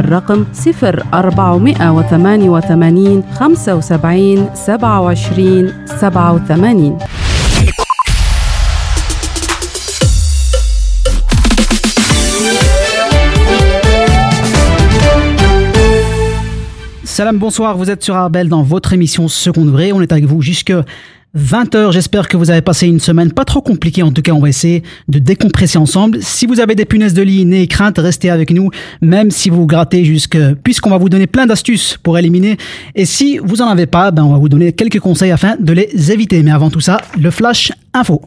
الرقم 0488 75 27 87 Salam, bonsoir, vous êtes sur Arbel dans votre émission Second Degré. On est avec vous jusque 20h. J'espère que vous avez passé une semaine pas trop compliquée. En tout cas, on va essayer de décompresser ensemble. Si vous avez des punaises de lit, n'ayez crainte, restez avec nous, même si vous grattez jusque, puisqu'on va vous donner plein d'astuces pour éliminer. Et si vous en avez pas, ben, on va vous donner quelques conseils afin de les éviter. Mais avant tout ça, le flash info.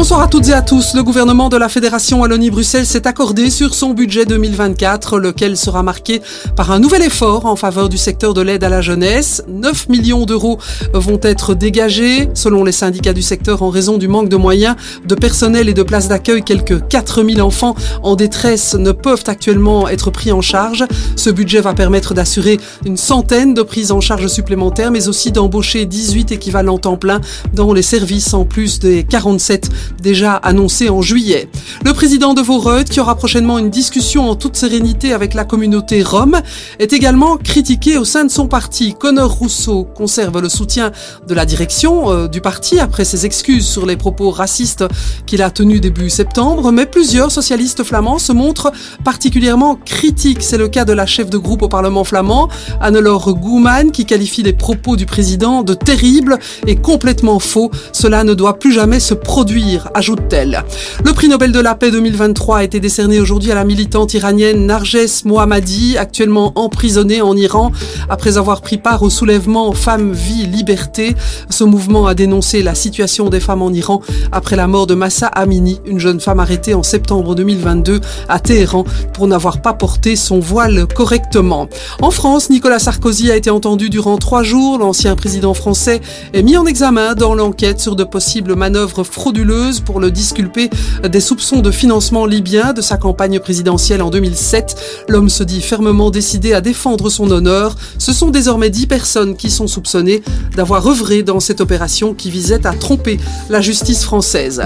Bonsoir à toutes et à tous. Le gouvernement de la Fédération Wallonie-Bruxelles s'est accordé sur son budget 2024, lequel sera marqué par un nouvel effort en faveur du secteur de l'aide à la jeunesse. 9 millions d'euros vont être dégagés, selon les syndicats du secteur, en raison du manque de moyens, de personnel et de places d'accueil. Quelques 4000 enfants en détresse ne peuvent actuellement être pris en charge. Ce budget va permettre d'assurer une centaine de prises en charge supplémentaires, mais aussi d'embaucher 18 équivalents temps plein dans les services, en plus des 47 déjà annoncé en juillet. Le président de Voreux, qui aura prochainement une discussion en toute sérénité avec la communauté rome, est également critiqué au sein de son parti. Connor Rousseau conserve le soutien de la direction euh, du parti après ses excuses sur les propos racistes qu'il a tenus début septembre, mais plusieurs socialistes flamands se montrent particulièrement critiques. C'est le cas de la chef de groupe au Parlement flamand, Annelore Gouman, qui qualifie les propos du président de terribles et complètement faux. Cela ne doit plus jamais se produire ajoute-t-elle. Le prix Nobel de la paix 2023 a été décerné aujourd'hui à la militante iranienne Narges Mohammadi, actuellement emprisonnée en Iran après avoir pris part au soulèvement Femmes, Vie, Liberté. Ce mouvement a dénoncé la situation des femmes en Iran après la mort de Massa Amini, une jeune femme arrêtée en septembre 2022 à Téhéran pour n'avoir pas porté son voile correctement. En France, Nicolas Sarkozy a été entendu durant trois jours. L'ancien président français est mis en examen dans l'enquête sur de possibles manœuvres frauduleuses pour le disculper des soupçons de financement libyen de sa campagne présidentielle en 2007. L'homme se dit fermement décidé à défendre son honneur. Ce sont désormais dix personnes qui sont soupçonnées d'avoir œuvré dans cette opération qui visait à tromper la justice française.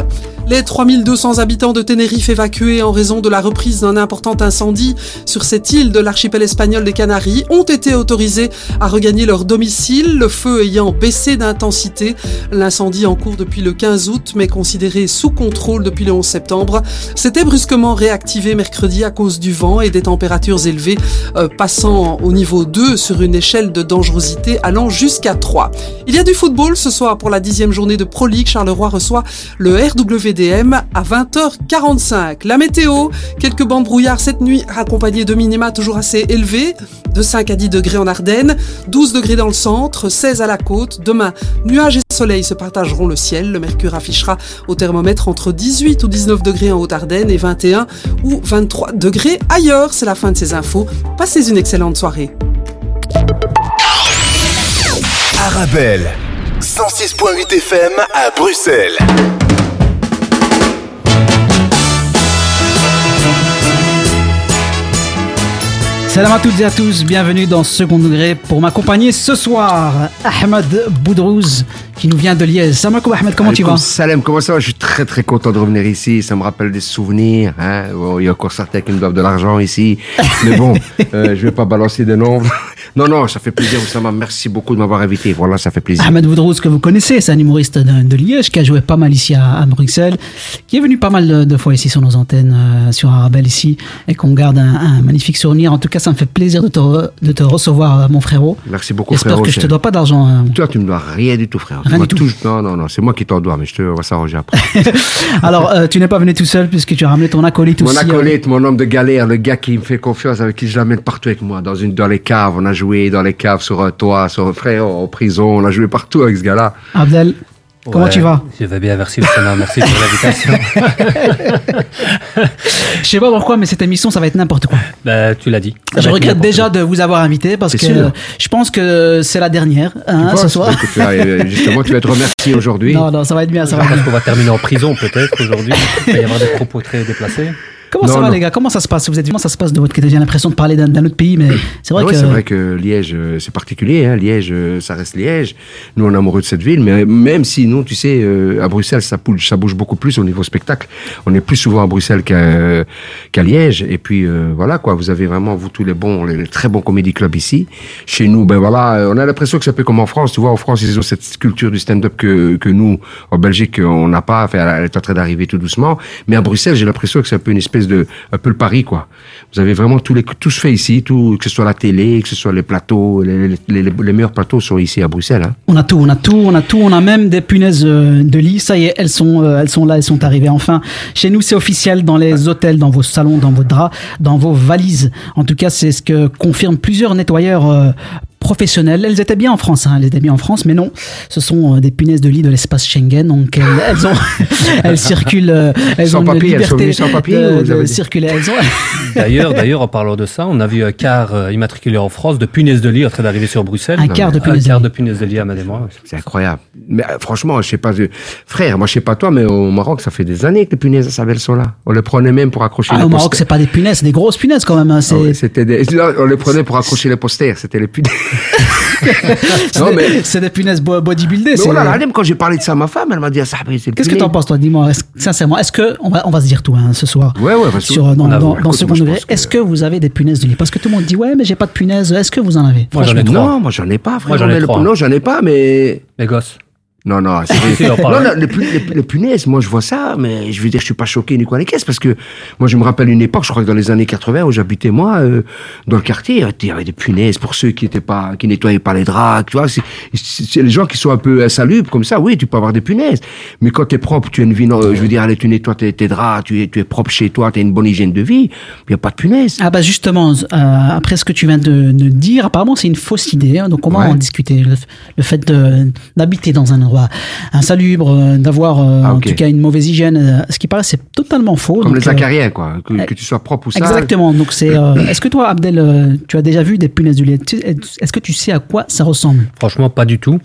Les 3200 habitants de Tenerife évacués en raison de la reprise d'un important incendie sur cette île de l'archipel espagnol des Canaries ont été autorisés à regagner leur domicile, le feu ayant baissé d'intensité. L'incendie en cours depuis le 15 août, mais considéré sous contrôle depuis le 11 septembre, s'était brusquement réactivé mercredi à cause du vent et des températures élevées, euh, passant au niveau 2 sur une échelle de dangerosité allant jusqu'à 3. Il y a du football ce soir pour la dixième journée de Pro League. Charleroi reçoit le RW à 20h45. La météo, quelques bancs brouillards cette nuit accompagnés de minima toujours assez élevés, de 5 à 10 degrés en Ardennes, 12 degrés dans le centre, 16 à la côte. Demain, nuages et soleil se partageront le ciel. Le mercure affichera au thermomètre entre 18 ou 19 degrés en Haute-Ardenne et 21 ou 23 degrés ailleurs. C'est la fin de ces infos. Passez une excellente soirée. Arabelle, 106.8 FM à Bruxelles. Salam à toutes et à tous, bienvenue dans Second Degré pour m'accompagner ce soir, Ahmed Boudrouz qui nous vient de Liège. Salam Ahmed, comment tu vas? Salam, comment ça va? Je suis très très content de revenir ici, ça me rappelle des souvenirs. Hein il y a encore certains qui me doivent de l'argent ici, mais bon, euh, je vais pas balancer de noms. Non, non, ça fait plaisir, Oussama, merci beaucoup de m'avoir invité, voilà, ça fait plaisir. Ahmed Boudrouz, que vous connaissez, c'est un humoriste de, Liège qui a joué pas mal ici à, Bruxelles, qui est venu pas mal de, fois ici sur nos antennes, euh, sur Arabelle ici, et qu'on garde un, un magnifique souvenir. En tout cas, ça me fait plaisir de te, de te recevoir, mon frérot. Merci beaucoup, J'espère que je te dois pas d'argent. Hein. Toi, tu me dois rien du tout, frère. Rien du tout. Non, non, non, c'est moi qui t'en dois, mais je te, on va s'arranger après. Alors, euh, tu n'es pas venu tout seul puisque tu as ramené ton acolyte mon aussi. Mon acolyte, mon homme de galère, le gars qui me fait confiance, avec qui je l'amène partout avec moi, dans une, dans les caves. On a joué dans les caves, sur un toit, sur un frère, en prison. On a joué partout avec ce gars-là. Abdel. Comment tu vas? Je vais bien, merci Merci pour l'invitation. je sais pas pourquoi, mais cette émission, ça va être n'importe quoi. Bah, tu l'as dit. Je regrette déjà de vous avoir invité parce que je pense que c'est la dernière hein, ce soir. justement, tu vas être remercié aujourd'hui. Non, non, ça va être bien. Ça va je pense qu'on va terminer en prison peut-être aujourd'hui. Il va y avoir des propos très déplacés. Comment ça va, non. les gars? Comment ça se passe? Vous êtes comment ça se passe de votre côté? J'ai l'impression de parler d'un autre pays, mais c'est vrai Ah ouais, que. c'est vrai que Liège, euh, c'est particulier. Hein. Liège, euh, ça reste Liège. Nous, on est amoureux de cette ville, mais même si nous, tu sais, euh, à Bruxelles, ça bouge, ça bouge beaucoup plus au niveau spectacle. On est plus souvent à Bruxelles qu'à qu'à Liège. Et puis euh, voilà quoi, vous avez vraiment vous tous les bons, les, les très bons comédie clubs ici. Chez nous, ben voilà, on a l'impression que c'est un peu comme en France. Tu vois, en France, ils ont cette culture du stand-up que que nous, en Belgique, on n'a pas. Enfin, elle est en train d'arriver tout doucement. Mais à Bruxelles, j'ai l'impression que c'est un peu une espèce de, un peu le Paris quoi. Vous avez vraiment tous les, tout se fait ici, tout, que ce soit la télé, que ce soit les plateaux, les, les, meilleurs plateaux sont ici à Bruxelles. Hein. On a tout, on a tout, on a tout, on a même des punaises euh, de lit. Ça y est, elles sont, euh, elles sont là, elles sont arrivées enfin. Chez nous, c'est officiel dans les hôtels, dans vos salons, dans vos draps, dans vos valises. En tout cas, c'est ce que confirment plusieurs nettoyeurs professionnels. Elles étaient bien en France, hein, elles étaient bien en France, mais non, ce sont euh, des punaises de lit de l'espace Schengen. Donc elles, elles ont, elles circulent, euh, elles Sans ont papier, une elles sont liberté sans papier, de, circuler. Elles ont, D'ailleurs, d'ailleurs, en parlant de ça, on a vu un quart euh, immatriculé en France de punaises de lit en train d'arriver sur Bruxelles. Un quart de Un punaises de quart lit. de punaises de lit à Madémois. C'est incroyable. Mais franchement, je sais pas, frère, moi je sais pas toi, mais au Maroc, ça fait des années que les punaises à Savelle sont là. On les prenait même pour accrocher Ah, les au Maroc, posters. c'est pas des punaises, c'est des grosses punaises quand même. hein, c'est- Ah ouais, c'était des... on les prenait pour accrocher les posters, c'était les punaises. c'est non, des- mais- c'est des punaises bo- bodybuildées. Mais voilà, même quand j'ai parlé de ça à ma femme, elle m'a dit, ah, Qu'est-ce que t'en penses, toi Dis-moi, sincèrement, est-ce que on va, on va se dire tout hein, ce soir Ouais, ouais, sur, dans, on a- dans, dans je degré. Est-ce que vous avez des punaises de lit? Parce que tout le monde dit ouais, mais j'ai pas de punaises. Est-ce que vous en avez? Moi, j'en ai trois. Non, moi j'en ai pas, frère. Moi, j'en ai. Non, j'en ai pas, mais Les gosses. Non, non, c'est non, non, les, pu- les- les punaises, moi je vois ça, mais je veux dire, je suis pas choqué ni quoi les caisses, parce que moi je me rappelle une époque, je crois que dans les années 80, où j'habitais moi, euh, dans le quartier, il y avait des punaises pour ceux qui étaient pas, qui nettoyaient pas les draps, tu vois, c'est c'est- c'est les gens qui sont un peu insalubres comme ça, oui, tu peux avoir des punaises, mais quand t'es propre, tu as une vie, non, je veux dire, allez, tu nettoies tes, tes draps, tu es, tu es propre chez toi, tu as une bonne hygiène de vie, il y a pas de punaises. Ah bah justement, euh, après ce que tu viens de, de dire, apparemment c'est une fausse idée. hein, donc on va Ouais. en discuter. Le, le fait de- d'habiter dans un endroit insalubre, euh, d'avoir euh, Ah, en tout cas une mauvaise hygiène, euh, ce qui paraît c'est totalement faux. Comme Donc, les euh, acariens, quoi, que, que tu sois propre ou sale. Exactement. Donc c'est. euh, Est-ce que toi, Abdel, euh, tu as déjà vu des punaises de lit Est-ce que tu sais à quoi ça ressemble? Franchement, pas du tout.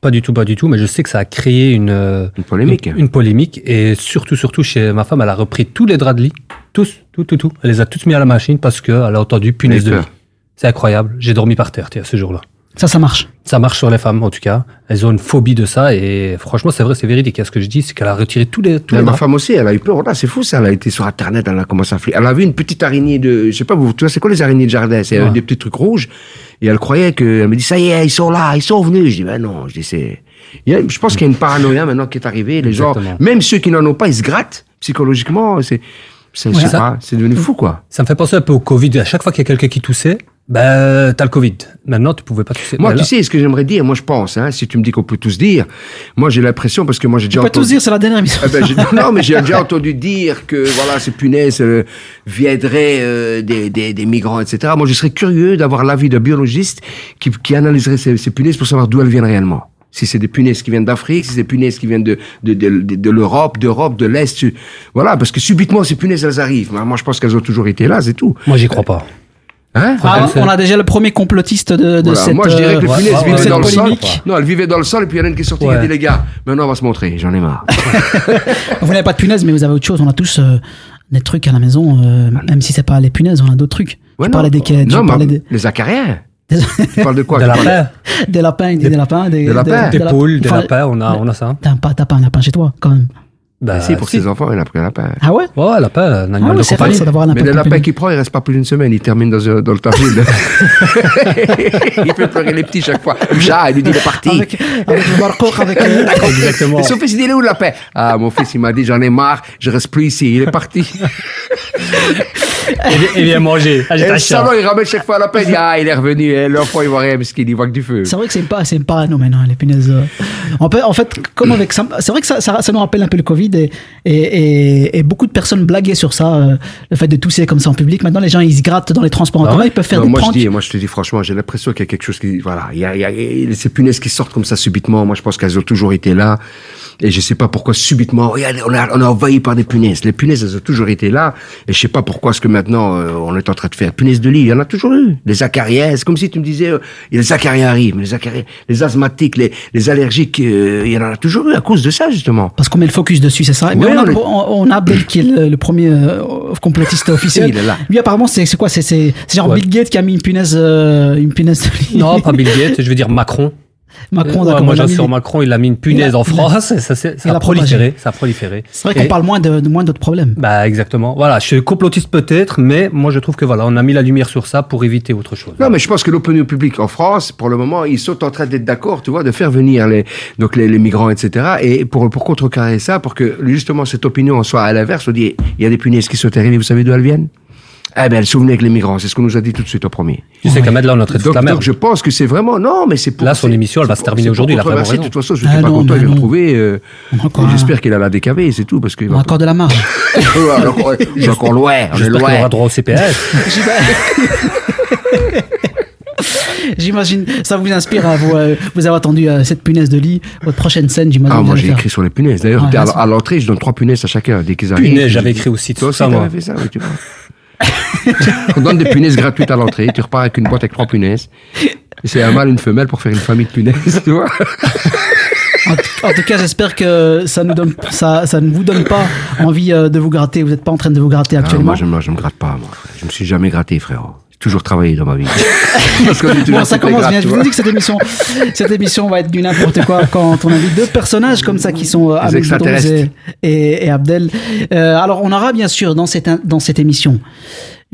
Pas du tout, pas du tout. Mais je sais que ça a créé une, euh, Une polémique. Une, une polémique. Et surtout, surtout chez ma femme, elle a repris tous les draps de lit. Tous, tout, tout, tout. Elle les a tous mis à la machine parce qu'elle a entendu punaise de lit. C'est incroyable. J'ai dormi par terre, tiens, ce jour-là. Ça, ça marche. Ça marche sur les femmes, en tout cas. Elles ont une phobie de ça. Et franchement, c'est vrai, c'est véridique. Ce que je dis, c'est qu'elle a retiré tous les, tous les ma draps. femme aussi, elle a eu peur. Là, c'est fou ça. Elle a été sur Internet, elle a commencé à flipper. Elle a vu une petite araignée de, je sais pas, vous, tu vois, c'est quoi les araignées de jardin? C'est euh, Ouais. des petits trucs rouges. Et elle croyait que, elle me dit, ça y est, ils sont là, ils sont venus. Je dis, ben non, je dis, c'est, je pense qu'il y a une paranoïa maintenant qui est arrivée. Les gens, même ceux qui n'en ont pas, ils se grattent psychologiquement. C'est, c'est, c'est devenu fou, quoi. Ça me fait penser un peu au Covid. À chaque fois qu'il y a quelqu'un qui toussait, ben, t'as le Covid. Maintenant, tu pouvais pas tousser. Moi, Mais tu sais, ce que j'aimerais dire, moi, je pense, hein, si tu me dis qu'on peut tous dire, moi, j'ai l'impression, parce que moi, j'ai déjà peux tous entendu- dire, c'est la dernière émission. Ah ben, j'ai- non, mais j'ai déjà entendu dire que voilà, ces punaises euh, viendraient euh, des, des, des migrants, etc. Moi, je serais curieux d'avoir l'avis d'un biologiste qui, qui analyserait ces, ces punaises pour savoir d'où elles viennent réellement. Si c'est des punaises qui viennent d'Afrique, si c'est des punaises qui viennent de, de, de, de, de l'Europe, d'Europe, de l'Est. Voilà, parce que subitement, ces punaises, elles arrivent. Moi, je pense qu'elles ont toujours été là, c'est tout. Moi, j'y crois pas. Hein Ah, on a déjà le premier complotiste de, de Voilà. cette. Moi, je dirais que les euh, ouais, punaises ouais, dans le sol. polémique. Non, elles vivaient dans le sol, et puis il y en a une qui est sortie, qui a Ouais. dit, les gars, maintenant, on va se montrer, j'en ai marre. Vous n'avez pas de punaises, mais vous avez autre chose. On a tous euh, des trucs à la maison, euh, même si c'est pas les punaises, on a d'autres trucs. Ouais, tu non. parlais des, tu non, parlais mais des, les acariens. des, Tu parles de quoi Des Tu lapins, des lapins, des, des lapins, des, Des lapins. des lap- poules, des lapins, on a, on a ça. T'as pas, t'as pas un lapin chez toi, quand même. Bah, si, pour ses enfants, il a pris un lapin. Ah ouais? Ouais, lapin, un Ah animal ouais, de compagnie. ça d'avoir un lapin. Mais le lapin qu'il prend, il reste pas plus d'une semaine. Il termine dans, un- dans le tawhid. il fait pleurer les petits chaque fois. Le chat, il lui dit, il est parti. Avec, avec le barcoq, avec euh, Exactement. Et son fils, il dit, il est où le lapin? Ah, mon fils, il m'a dit, j'en ai marre, je reste plus ici. Il est parti. Et, et viens manger. Ah, Et le salon, il ramène chaque fois un lapin. Il dit, ah, il est revenu. Et l'enfant, il voit rien parce qu'il y voit que du feu. C'est vrai que c'est pas, c'est pas non maintenant les punaises. euh. On peut, en fait, comme avec c'est vrai que ça, ça, ça nous rappelle un peu le Covid et, et, et, et beaucoup de personnes blaguaient sur ça, euh, le fait de tousser comme ça en public. Maintenant, les gens ils se grattent dans les transports en Ah commun, ouais ils peuvent faire Non, des moi, je dis, moi, je te dis franchement, j'ai l'impression qu'il y a quelque chose qui, voilà, il y a, il y a- il y a ces punaises qui sortent comme ça subitement. Moi, je pense qu'elles ont toujours été là. Et je sais pas pourquoi subitement, regardez, on a, on a envahi par des punaises. Les punaises, elles ont toujours été là. Et je sais pas pourquoi est-ce que maintenant, euh, on est en train de faire punaises de lit. Il y en a toujours eu. Les acariens. C'est comme si tu me disais, euh, les acariens arrivent. Les acariens, les asthmatiques, les, les allergiques, il y en a toujours eu à cause de ça, justement. Parce qu'on met le focus dessus. Dessus, c'est ça. Mais on, a, on, Abdel qui est le, le premier euh, complotiste officiel. Il est là. Lui, apparemment, c'est quoi? C'est genre Ouais. Bill Gates qui a mis une punaise, euh, une punaise de. Non, pas Bill Gates, je veux dire Macron. Macron, Ouais, d'accord. moi, j'ai mis- sur Macron, il a mis une punaise a- en a- France, et ça, ça a a proliféré. Ça a proliféré. C'est vrai qu'on parle moins de, de moins d'autres problèmes. Bah, exactement. Voilà, je suis complotiste peut-être, mais moi, je trouve que voilà, on a mis la lumière sur ça pour éviter autre chose. Non, mais je pense que l'opinion publique en France, pour le moment, ils sont en train d'être d'accord, tu vois, de faire venir les, donc les, les migrants, etc. Et pour, pour contrecarrer ça, pour que justement cette opinion soit à l'inverse, on dit, il y a des punaises qui sont arrivées, vous savez d'où elles viennent? Eh ben, sont venues avec les migrants. C'est ce qu'on nous a dit tout de suite au premier. Tu sais qu'Ahmed, là, on est en train de Donc, foutre la merde. donc, je pense que c'est vraiment, non, mais c'est pour. Là, son émission, elle va se terminer aujourd'hui, il a vraiment controverser. raison. De toute façon, je Ah suis pas non, content, non. le trouver, euh, J'espère qu'il a la décavé, c'est tout, parce qu'il On a encore de la marge. C'est encore loin, on est loin. aura droit au CPS. J'imagine, ça vous inspire à vous, euh, vous avez attendu euh, cette punaise de lit, votre prochaine scène, j'imagine. Ah, moi j'ai écrit sur les punaises. D'ailleurs, Ouais, à, l'entrée, je donne trois punaises à chacun dès qu'ils arrivent. Punaises, j'avais écrit aussi tout Toi aussi, ça, moi. fait ça, oui, tu vois. On donne des punaises gratuites à l'entrée. Tu repars avec une boîte avec trois punaises. C'est un mâle, une femelle pour faire une famille de punaises, tu vois. En, tout cas, j'espère que ça, nous donne, ça, ça ne vous donne pas envie euh, de vous gratter. Vous n'êtes pas en train de vous gratter Ah, actuellement. moi, je, je me gratte pas, moi. Je me suis jamais gratté, frérot. J'ai toujours travaillé dans ma vie. Parce Bon, ça commence bien. Je vous dis que cette émission, cette émission va être du n'importe quoi quand on invite deux personnages comme ça qui sont euh, et, et, Abdel. Euh, alors, on aura bien sûr dans cette, dans cette émission,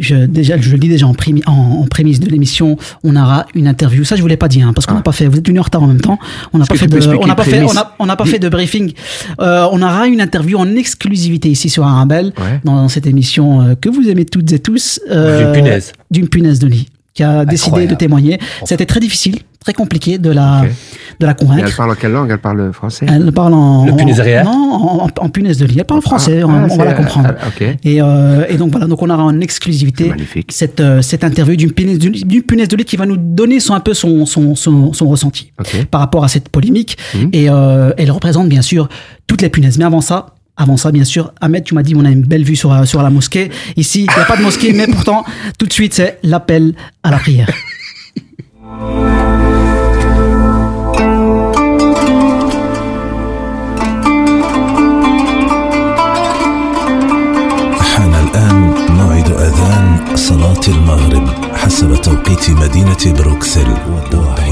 je, déjà, je le dis déjà en, primi- en, en prémisse de l'émission, on aura une interview. Ça, je voulais pas dire, hein, parce qu'on n'a pas fait. Vous êtes une heure en retard en même temps. On n'a pas fait de, on n'a pas fait, on n'a on n'a pas fait de briefing. Euh, on aura une interview en exclusivité ici sur Arabelle Ouais. dans cette émission euh, que vous aimez toutes et tous. euh, D'une punaise. D'une punaise de lit qui a décidé de témoigner. C'était très difficile, très compliqué de la, de la Et convaincre. elle parle en quelle langue? Elle parle français? Elle parle en. Le punaise Non, en, punaise de lit. Elle parle français, Ah, on, ah, on va la comprendre. ah. Et, euh, et donc voilà, donc on aura en exclusivité cette, euh, cette interview d'une punaise, de- d'une punaise de lit qui va nous donner son, un peu son, son, son, son ressenti par rapport à cette polémique. Mhm. Et euh, elle représente bien sûr toutes les punaises. Mais avant ça, avant ça, bien sûr, Ahmed, tu m'as dit on a une belle vue sur, euh, sur la mosquée. Ici, il n'y a pas de mosquée, mais pourtant, tout de suite, c'est l'appel à la prière. حان الآن موعد أذان صلاة المغرب حسب توقيت مدينة بروكسل والدواحي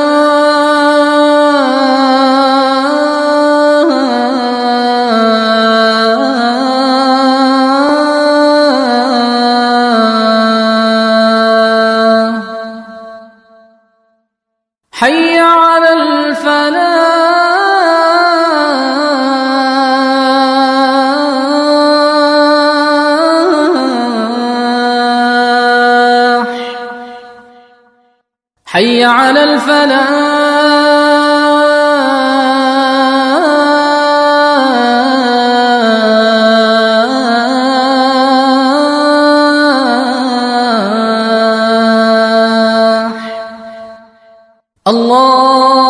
الله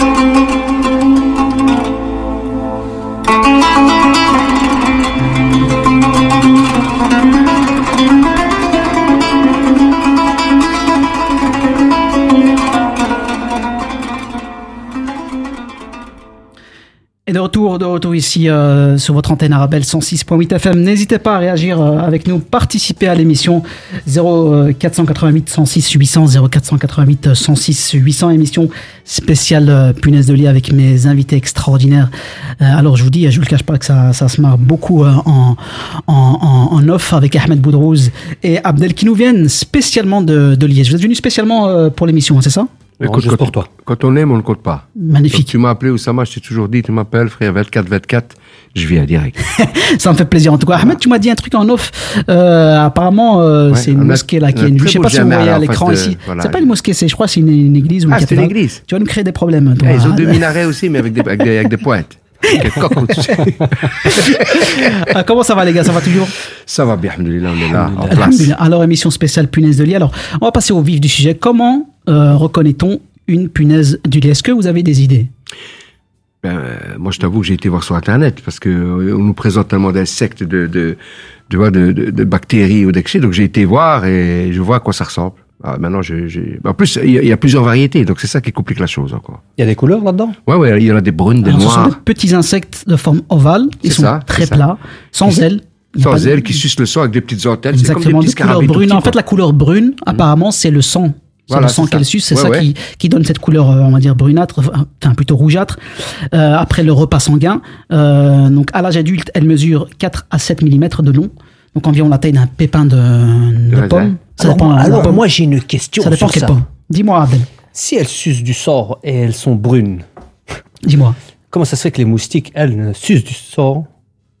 Retour, de retour ici euh, sur votre antenne Arabelle 106.8 FM. N'hésitez pas à réagir euh, avec nous, participer à l'émission 0488 106 800 0488 106 800 émission spéciale euh, punaise de lit avec mes invités extraordinaires. Alors je vous dis, je vous le cache pas que ça, ça se marre beaucoup en, en, en, off avec Ahmed Boudrouz et Abdel qui nous viennent spécialement de, de Liège. Vous êtes venus spécialement pour l'émission, hein, c'est ça? Écoute, juste quand, pour toi. quand on aime, on ne compte pas. Donc, Magnifique. tu m'as appelé Oussama, je t'ai toujours dit, tu m'appelles, frère, 24, 24, je viens direct. Ça me fait plaisir en tout cas. Ahmed, tu m'as dit un truc en off. Euh, apparemment, euh, Ouais, c'est une mosquée là qui est une. Je sais beau pas si vous voyez à l'écran ici. voilà. C'est pas une mosquée, c'est je crois c'est une, une église ou une Ah, c'est une église. Tu vas nous créer des problèmes. Toi. Eh, ils ont Ah, deux minarets aussi, mais avec des, avec des, avec des pointes. Ah, comment ça va les gars? Ça va toujours? Ça va bien, alhamdoulilah, on est là, en place. Alors émission spéciale punaise de lit. Alors on va passer au vif du sujet. Comment euh, reconnaît-on une punaise du lit? Est-ce que vous avez des idées? Ben, moi, je t'avoue que j'ai été voir sur Internet parce que euh, on nous présente tellement d'insectes, de, de, de, de, de bactéries ou d'excès. Donc, j'ai été voir et je vois à quoi ça ressemble. Ah, maintenant, je, En plus, il y, a- il y a plusieurs variétés, donc c'est ça qui complique la chose encore. Il y a des couleurs là-dedans? Ouais, ouais, il y en a des brunes, des Alors, Ce sont noires, des petits insectes de forme ovale. Ils sont ça, très plats, sans ailes. Sans de- ailes, qui sucent le sang avec des petites antennes. Comme des Exactement, petits de couleur scarabées tout brune. petits, En fait, quoi. la couleur brune, apparemment, c'est le sang. C'est Voilà, le sang c'est ça. qu'elle suce, c'est Ouais, ça ouais. Qui, qui donne cette couleur, euh, on va dire, brunâtre, enfin plutôt rougeâtre. Euh, après le repas sanguin, euh, donc à l'âge adulte, elle mesure 4 à 7 mm de long, donc environ la taille d'un pépin de, de raisin. pomme. Ça Alors, dépend, alors, pomme. moi, j'ai une question ça dépend sur quelle ça. pomme. Dis-moi, Abdel, Si elles sucent du sort et elles sont brunes, dis-moi. comment ça se fait que les moustiques, elles, ne sucent du sort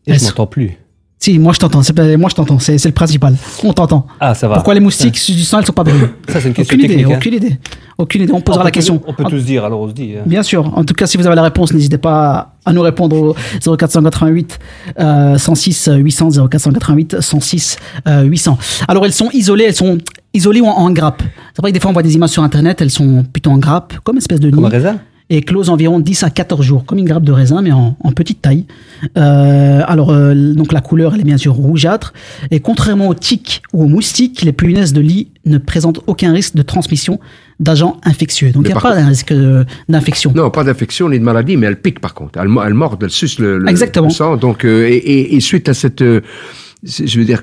et Elles je m'entends plus? Si, moi je t'entends, c'est moi je t'entends, c'est c'est le principal. On t'entend. Ah, ça va. Pourquoi les moustiques du sang, elles sont pas Ça, c'est une question Aucune idée, hein. aucune idée. Aucune idée, on posera peut la question. On peut tous dire, alors on se dit. hein. Bien sûr. En tout cas, si vous avez la réponse, n'hésitez pas à nous répondre au 0488 euh, 106 800 0488 106 euh, 800. Alors, elles sont isolées, elles sont isolées ou en, en grappe? C'est vrai que des fois, on voit des images sur Internet, elles sont plutôt en grappe, comme une espèce de Comme nid, un raisin? Et closes environ 10 à 14 jours, comme une grappe de raisin, mais en, en petite taille. Euh, alors, euh, donc la couleur, elle est bien sûr rougeâtre. Et contrairement aux tiques ou aux moustiques, les punaises de lit ne présentent aucun risque de transmission d'agents infectieux. Donc, il n'y a pas un risque euh, d'infection. Non, pas d'infection ni de maladie, mais elle pique par contre. Elle, mo- elle mord, elle suce le, le- Exactement. le sang. Donc, euh, et, et- et suite à cette, je veux dire,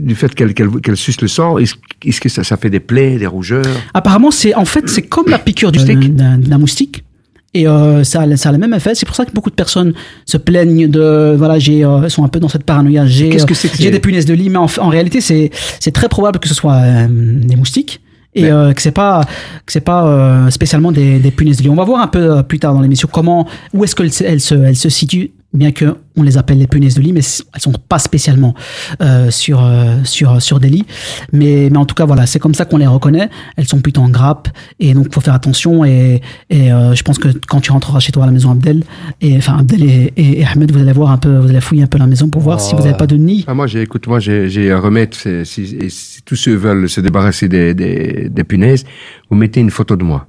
du fait qu'elle qu'elle suce le sang, est-ce que ça, ça fait des plaies, des rougeurs? Apparemment, c'est en fait c'est comme la piqûre du d'un moustique. Et euh, ça, ça a le même effet. C'est pour ça que beaucoup de personnes se plaignent de voilà, j'ai euh, sont un peu dans cette paranoïa. J'ai Qu'est-ce que euh, c'est que j'ai des punaises de lit, mais en, en réalité, c'est c'est très probable que ce soit euh, des moustiques et euh, que c'est pas que c'est pas euh, spécialement des, des punaises de lit. On va voir un peu euh, plus tard dans l'émission comment où est-ce qu'elles se elles se elles se situent, bien que on les appelle les punaises de lit, mais elles sont pas spécialement euh, sur euh, sur sur des lits. Mais mais en tout cas voilà, c'est comme ça qu'on les reconnaît. Elles sont plutôt en grappe et donc faut faire attention. Et et euh, je pense que quand tu rentreras chez toi à la maison Abdel et enfin Abdel et, et, et Ahmed, vous allez voir un peu, vous allez fouiller un peu la maison pour voir Oh, si vous n'avez pas de nid. Ah, moi, j'ai, écoute, moi, j'ai, j'ai un remède. Si, si tous ceux veulent se débarrasser des, des, des punaises, vous mettez une photo de moi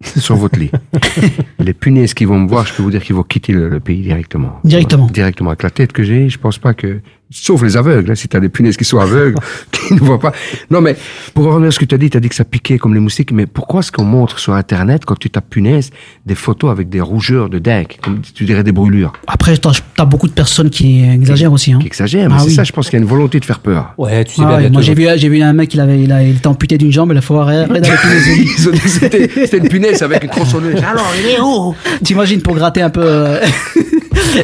sur votre lit. Les punaises qui vont me voir, je peux vous dire qu'ils vont quitter le, le pays directement. Directement. Directement. Avec la tête que j'ai, je pense pas que Sauf les aveugles, hein, si t'as des punaises qui sont aveugles, qui ne voient pas. Non, mais pour revenir à ce que tu as dit, tu as dit que ça piquait comme les moustiques, mais pourquoi est-ce qu'on montre sur Internet, quand tu tapes punaise, des photos avec des rougeurs de dingue, comme tu dirais des brûlures? Après, t'as as beaucoup de personnes qui exagèrent aussi. Hein. Qui exagèrent, mais Ah c'est oui. ça, je pense qu'il y a une volonté de faire peur. Ouais, tu sais Ah bien. ouais, moi j'ai vu, j'ai vu un mec, il, avait, il, a, il était amputé d'une jambe, il a fait arrêt dans les C'était c'était une punaise avec une tronçonneuse. Alors, il est où? T'imagines pour gratter un peu euh,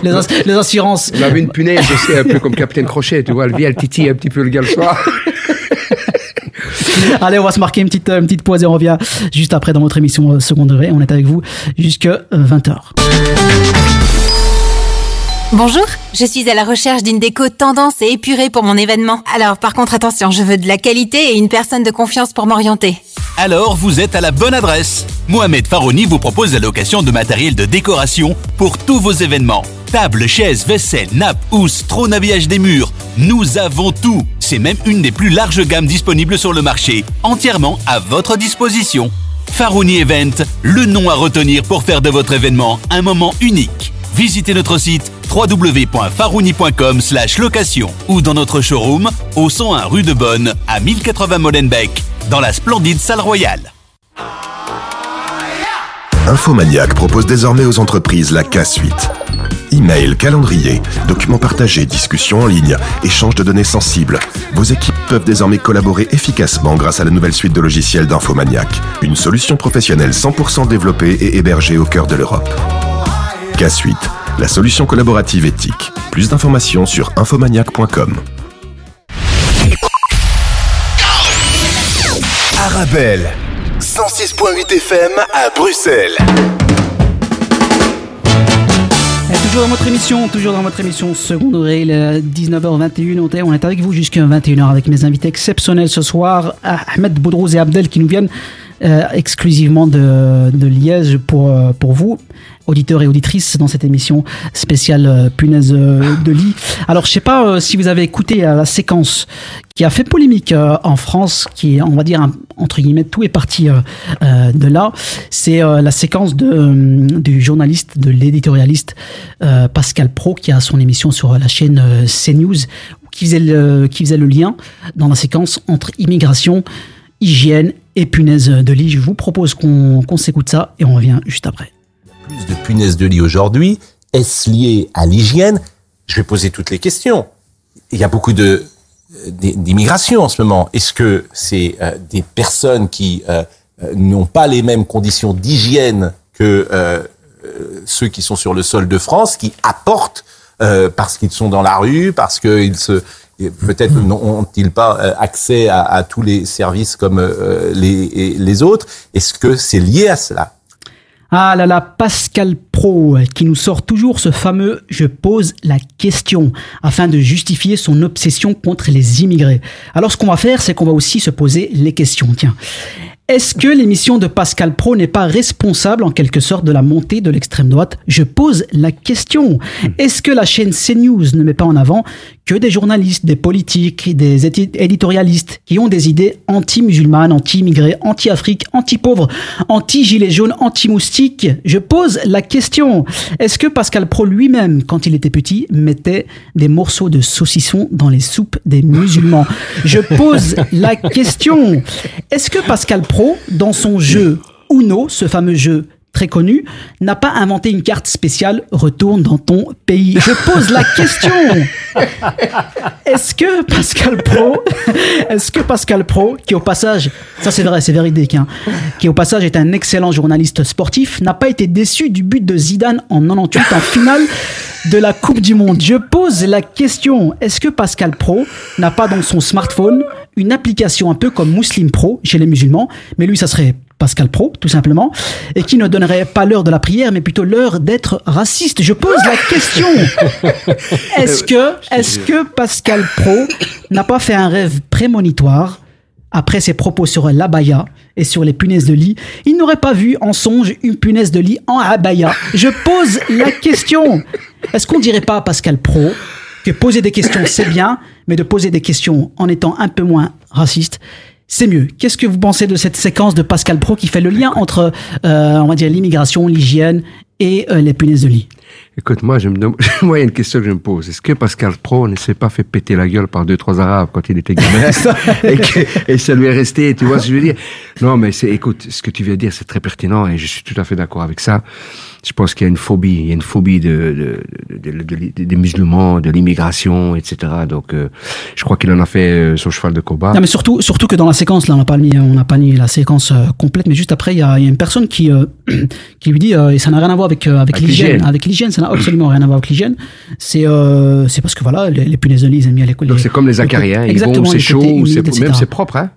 les, les assurances. On avait une punaise aussi, un peu comme Capitaine Crochet, tu vois, elle vient, elle titille un petit peu le gars le soir. Allez, on va se marquer une petite, une petite pause et on revient juste après dans notre émission euh, Second Degré. On est avec vous jusqu'à 20h. Bonjour, je suis à la recherche d'une déco tendance et épurée pour mon événement. Alors par contre attention, je veux de la qualité et une personne de confiance pour m'orienter. Alors vous êtes à la bonne adresse. Mohamed Farouni vous propose la location de matériel de décoration pour tous vos événements. Tables, chaises, vaisselle, nappes, housses, trône habillage des murs. Nous avons tout. C'est même une des plus larges gammes disponibles sur le marché, entièrement à votre disposition. Farouni Event, le nom à retenir pour faire de votre événement un moment unique. Visitez notre site www.farouni.com location ou dans notre showroom au 101 rue de Bonne à 1080 Molenbeek dans la splendide salle royale. Infomaniac propose désormais aux entreprises la K-Suite. Email, calendrier, documents partagés, discussions en ligne, échange de données sensibles. Vos équipes peuvent désormais collaborer efficacement grâce à la nouvelle suite de logiciels d'Infomaniac. Une solution professionnelle 100% développée et hébergée au cœur de l'Europe. K-Suite, la solution collaborative éthique. Plus d'informations sur infomaniac.com. Arabelle, 106.8 FM à Bruxelles. Et toujours dans votre émission, toujours dans votre émission Second Degré, il est 19h21, on est- avec vous jusqu'à 21h avec mes invités exceptionnels ce soir, Ahmed Boudrouz et Abdel qui nous viennent euh, exclusivement de, Liège pour, euh, pour vous, auditeurs et auditrices, dans cette émission spéciale euh, punaise euh, de lit. Alors, je sais pas euh, si vous avez écouté euh, la séquence qui a fait polémique euh, en France, qui est, on va dire, entre guillemets, tout est parti euh, euh, de là. C'est euh, la séquence de, euh, du journaliste, de l'éditorialiste euh, Pascal Pro, qui a son émission sur la chaîne euh, CNews, qui faisait, le, qui faisait le lien dans la séquence entre immigration, hygiène et punaise de lit. Je vous propose qu'on s'écoute ça et on revient juste après. plus de punaises de lit aujourd'hui Est-ce lié à l'hygiène? Je vais poser toutes les questions. Il y a beaucoup de euh, d'immigration en ce moment. Est-ce que c'est euh, des personnes qui euh, n'ont pas les mêmes conditions d'hygiène que ceux qui sont sur le sol de France, qui apportent parce qu'ils sont dans la rue, parce qu'ils se peut-être n'ont-ils pas euh, accès à, à tous les services comme euh, les, les autres? Est-ce que c'est lié à cela? Ah là là, Pascal Pro, qui nous sort toujours ce fameux « je pose la question » afin de justifier son obsession contre les immigrés. Alors ce qu'on va faire, c'est qu'on va aussi se poser les questions. Tiens, est-ce que l'émission de Pascal Pro n'est pas responsable en quelque sorte de la montée de l'extrême droite? Je pose la question. Est-ce que la chaîne CNews ne met pas en avant que des journalistes, des politiques, des édi- éditorialistes qui ont des idées anti-musulmanes, anti-immigrés, anti-Afrique, anti-pauvres, anti-gilets jaunes, anti-moustiques Je pose la question. Est-ce que Pascal Pro lui-même, quand il était petit, mettait des morceaux de saucisson dans les soupes des musulmans? Je pose la question. Est-ce que Pascal Pro, dans son jeu Uno, ce fameux jeu très connu, n'a pas inventé une carte spéciale Retourne dans ton pays Je pose la question. Est-ce que Pascal Pro, est-ce que Pascal Pro, qui au passage, ça c'est vrai, c'est véridique, hein, qui au passage est un excellent journaliste sportif, n'a pas été déçu du but de Zidane en 98 en finale de la Coupe du Monde? Je pose la question, est-ce que Pascal Pro n'a pas dans son smartphone une application un peu comme Muslim Pro chez les musulmans, mais lui ça serait Pascal Pro, tout simplement, et qui ne donnerait pas l'heure de la prière, mais plutôt l'heure d'être raciste. Je pose la question. Est-ce que, Pascal Pro n'a pas fait un rêve prémonitoire après ses propos sur l'abaya et sur les punaises de lit? Il n'aurait pas vu en songe une punaise de lit en abaya. Je pose la question. Est-ce qu'on dirait pas à Pascal Pro que poser des questions c'est bien, mais de poser des questions en étant un peu moins raciste c'est mieux. Qu'est-ce que vous pensez de cette séquence de Pascal Pro qui fait le lien entre, euh, on va dire, l'immigration, l'hygiène et euh, les punaises de lit? Écoute, moi, je me demande- moi, il y a une question que je me pose. Est-ce que Pascal Pro ne s'est pas fait péter la gueule par deux, trois Arabes quand il était gamin et, que- et ça lui est resté, tu vois ce que je veux dire? Non, mais c'est, écoute, ce que tu viens de dire, c'est très pertinent et je suis tout à fait d'accord avec ça. Je pense qu'il y a une phobie, il y a une phobie de, de, de- de- de- des musulmans, de l'immigration, etc. Donc, euh, je crois qu'il en a fait euh, son cheval de combat. Non, mais surtout, surtout que dans la séquence, là, on n'a pas mis, on n'a pas mis la séquence euh, complète, mais juste après, il y a, il y a une personne qui, euh, qui lui dit, euh, et ça n'a rien à voir avec, euh, avec l'hygiène. Avec l'hygiène, ça n'a absolument rien à voir avec l'hygiène. C'est, euh, c'est parce que voilà, les, les punaises de lit, ils aiment bien les Donc, c'est comme les acariens, ils Exactement, vont, c'est les chaud, c'est, même c'est propre, hein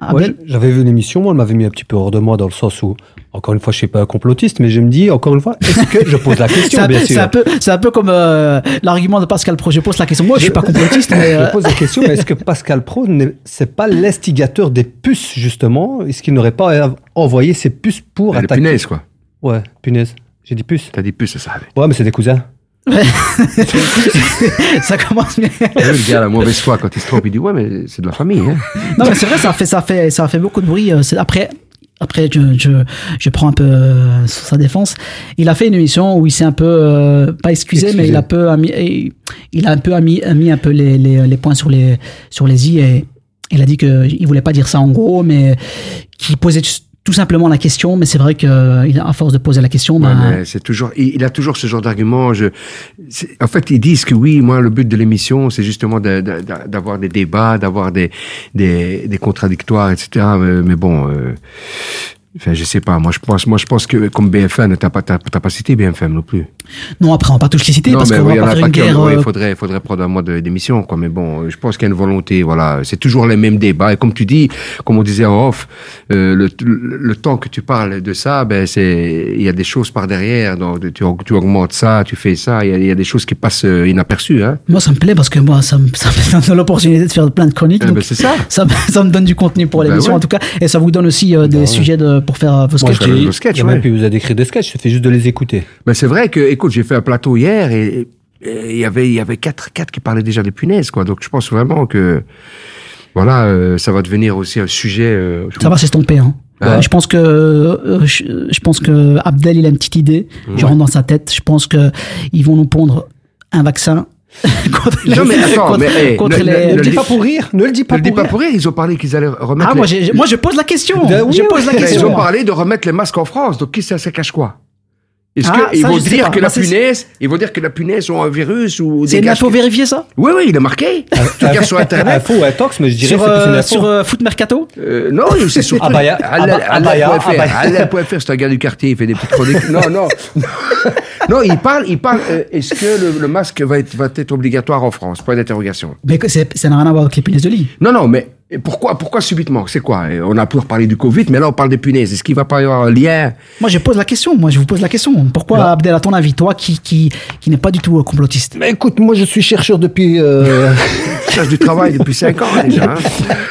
Ah, Ouais, ben, J'avais vu l'émission, moi, elle m'avait mis un petit peu hors de moi dans le sens où, encore une fois, je suis pas un complotiste, mais je me dis, encore une fois, est-ce que je pose la c'est question, bien c'est sûr. un peu, c'est un peu comme euh, l'argument de Pascal Pro. Je pose la question. Moi, je suis pas complotiste, mais euh, Je pose la question, mais est-ce que Pascal Pro, n'est- c'est pas l'instigateur des puces, justement? Est-ce qu'il n'aurait pas envoyé ces puces pour Les attaquer? punaises, quoi. Ouais, punaise. J'ai dit puces. T'as dit puces, ça. Ouais, mais c'est des cousins. ça commence bien. Le gars, la mauvaise foi, quand il se trompe, il dit Ouais, mais c'est de la famille. Hein. Non, mais c'est vrai, ça fait, ça fait, ça fait beaucoup de bruit. euh, Après, après, je, je, je prends un peu euh, sur sa défense. Il a fait une émission où il s'est un peu, euh, pas excusé, Excusé. mais il a un peu, il a un peu mis, mis un peu les, les, les points sur les, sur les i et il a dit que il voulait pas dire ça en gros, mais qu'il posait tout simplement la question. Mais c'est vrai que il a- à force de poser la question, Ouais, ben, mais c'est toujours, il, a toujours ce genre d'argument. Je, en fait, ils disent que oui, moi, le but de l'émission, c'est justement d'avoir des débats, d'avoir des, des, des contradictoires, etc. Mais, mais bon, euh, enfin, je sais pas. Moi, je pense, moi, je pense que comme BFM, t'as pas, t'as pas cité BFM non plus. Non, après on va pas tous les citer parce qu'on oui, va il pas a faire pas une guerre. ouais, euh, il faudrait, faudrait prendre un mois de- d'émission, quoi. Mais bon, je pense qu'il y a une volonté, voilà. C'est toujours les mêmes débats. Et comme tu dis, comme on disait en off, euh, le, le, le temps que tu parles de ça, ben, c'est, il y a des choses par derrière. Donc, tu, tu augmentes ça, tu fais ça. Il y a, il y a des choses qui passent euh, inaperçues, hein. Moi, ça me plaît parce que moi, ça me, ça me donne l'opportunité de faire plein de chroniques. Eh donc ben, c'est ça. Ça, me- ça me donne du contenu pour Ben l'émission, ouais. en tout cas. Et ça vous donne aussi euh, des sujets de, pour faire vos Moi, sketchs. le sketch, il y a même ouais. plus besoin d'écrire des sketchs, il suffit juste de les écouter. Mais c'est vrai que, écoute, j'ai fait un plateau hier et, il y avait, il y avait quatre, quatre qui parlaient déjà des punaises, quoi. Donc, je pense vraiment que, voilà, euh, ça va devenir aussi un sujet. euh, Ça va s'estomper. Hein. Ouais. Je pense que euh, je, je pense que Abdel il a une petite idée. Je rentre dans sa tête. Je pense que ils vont nous pondre un vaccin contre les, Non, mais attends, contre, mais, hey, contre ne- les- ne- Ne ne le dis pas pour rire, ne le dis Ne pas dis pour pas rire. pour rire, ils ont parlé qu'ils allaient remettre. Ah moi, les- j'ai- moi je pose la question. Ben oui, je pose la oui. Question. ils ont parlé de remettre les masques en France. Donc, qui ça, ça cache quoi? Est-ce Ah, qu'ils ça, vont dire pas. que la c'est- punaise, ils vont dire que la punaise ont un virus ou C'est des une gars info qui- vérifiée ça? Oui, oui, il est marqué. tu regardes sur Internet. Info ou intox, mais je dirais sur, que c'est une euh, info. sur euh, Foot Mercato? Euh, non, c'est sur Abaya- Alain- Aba- Abaya- Alain.fr. C'est un gars du quartier, il fait des petites chroniques. Non, non. non, il parle, il parle, euh, est-ce que le, le masque va être, va être obligatoire en France? Point d'interrogation. Mais que c'est- ça n'a rien à voir avec les punaises de lit. Non, non, mais pourquoi, pourquoi subitement? C'est quoi? On a toujours parlé du Covid, mais là, on parle des punaises. Est-ce qu'il va pas y avoir un lien? Moi je pose la question. Moi je vous pose la question. Pourquoi Abdel à ton avis, toi qui qui qui n'est pas du tout euh, complotiste? Mais écoute, moi je suis chercheur depuis. euh, Je cherche du travail depuis 5 ans déjà. hein.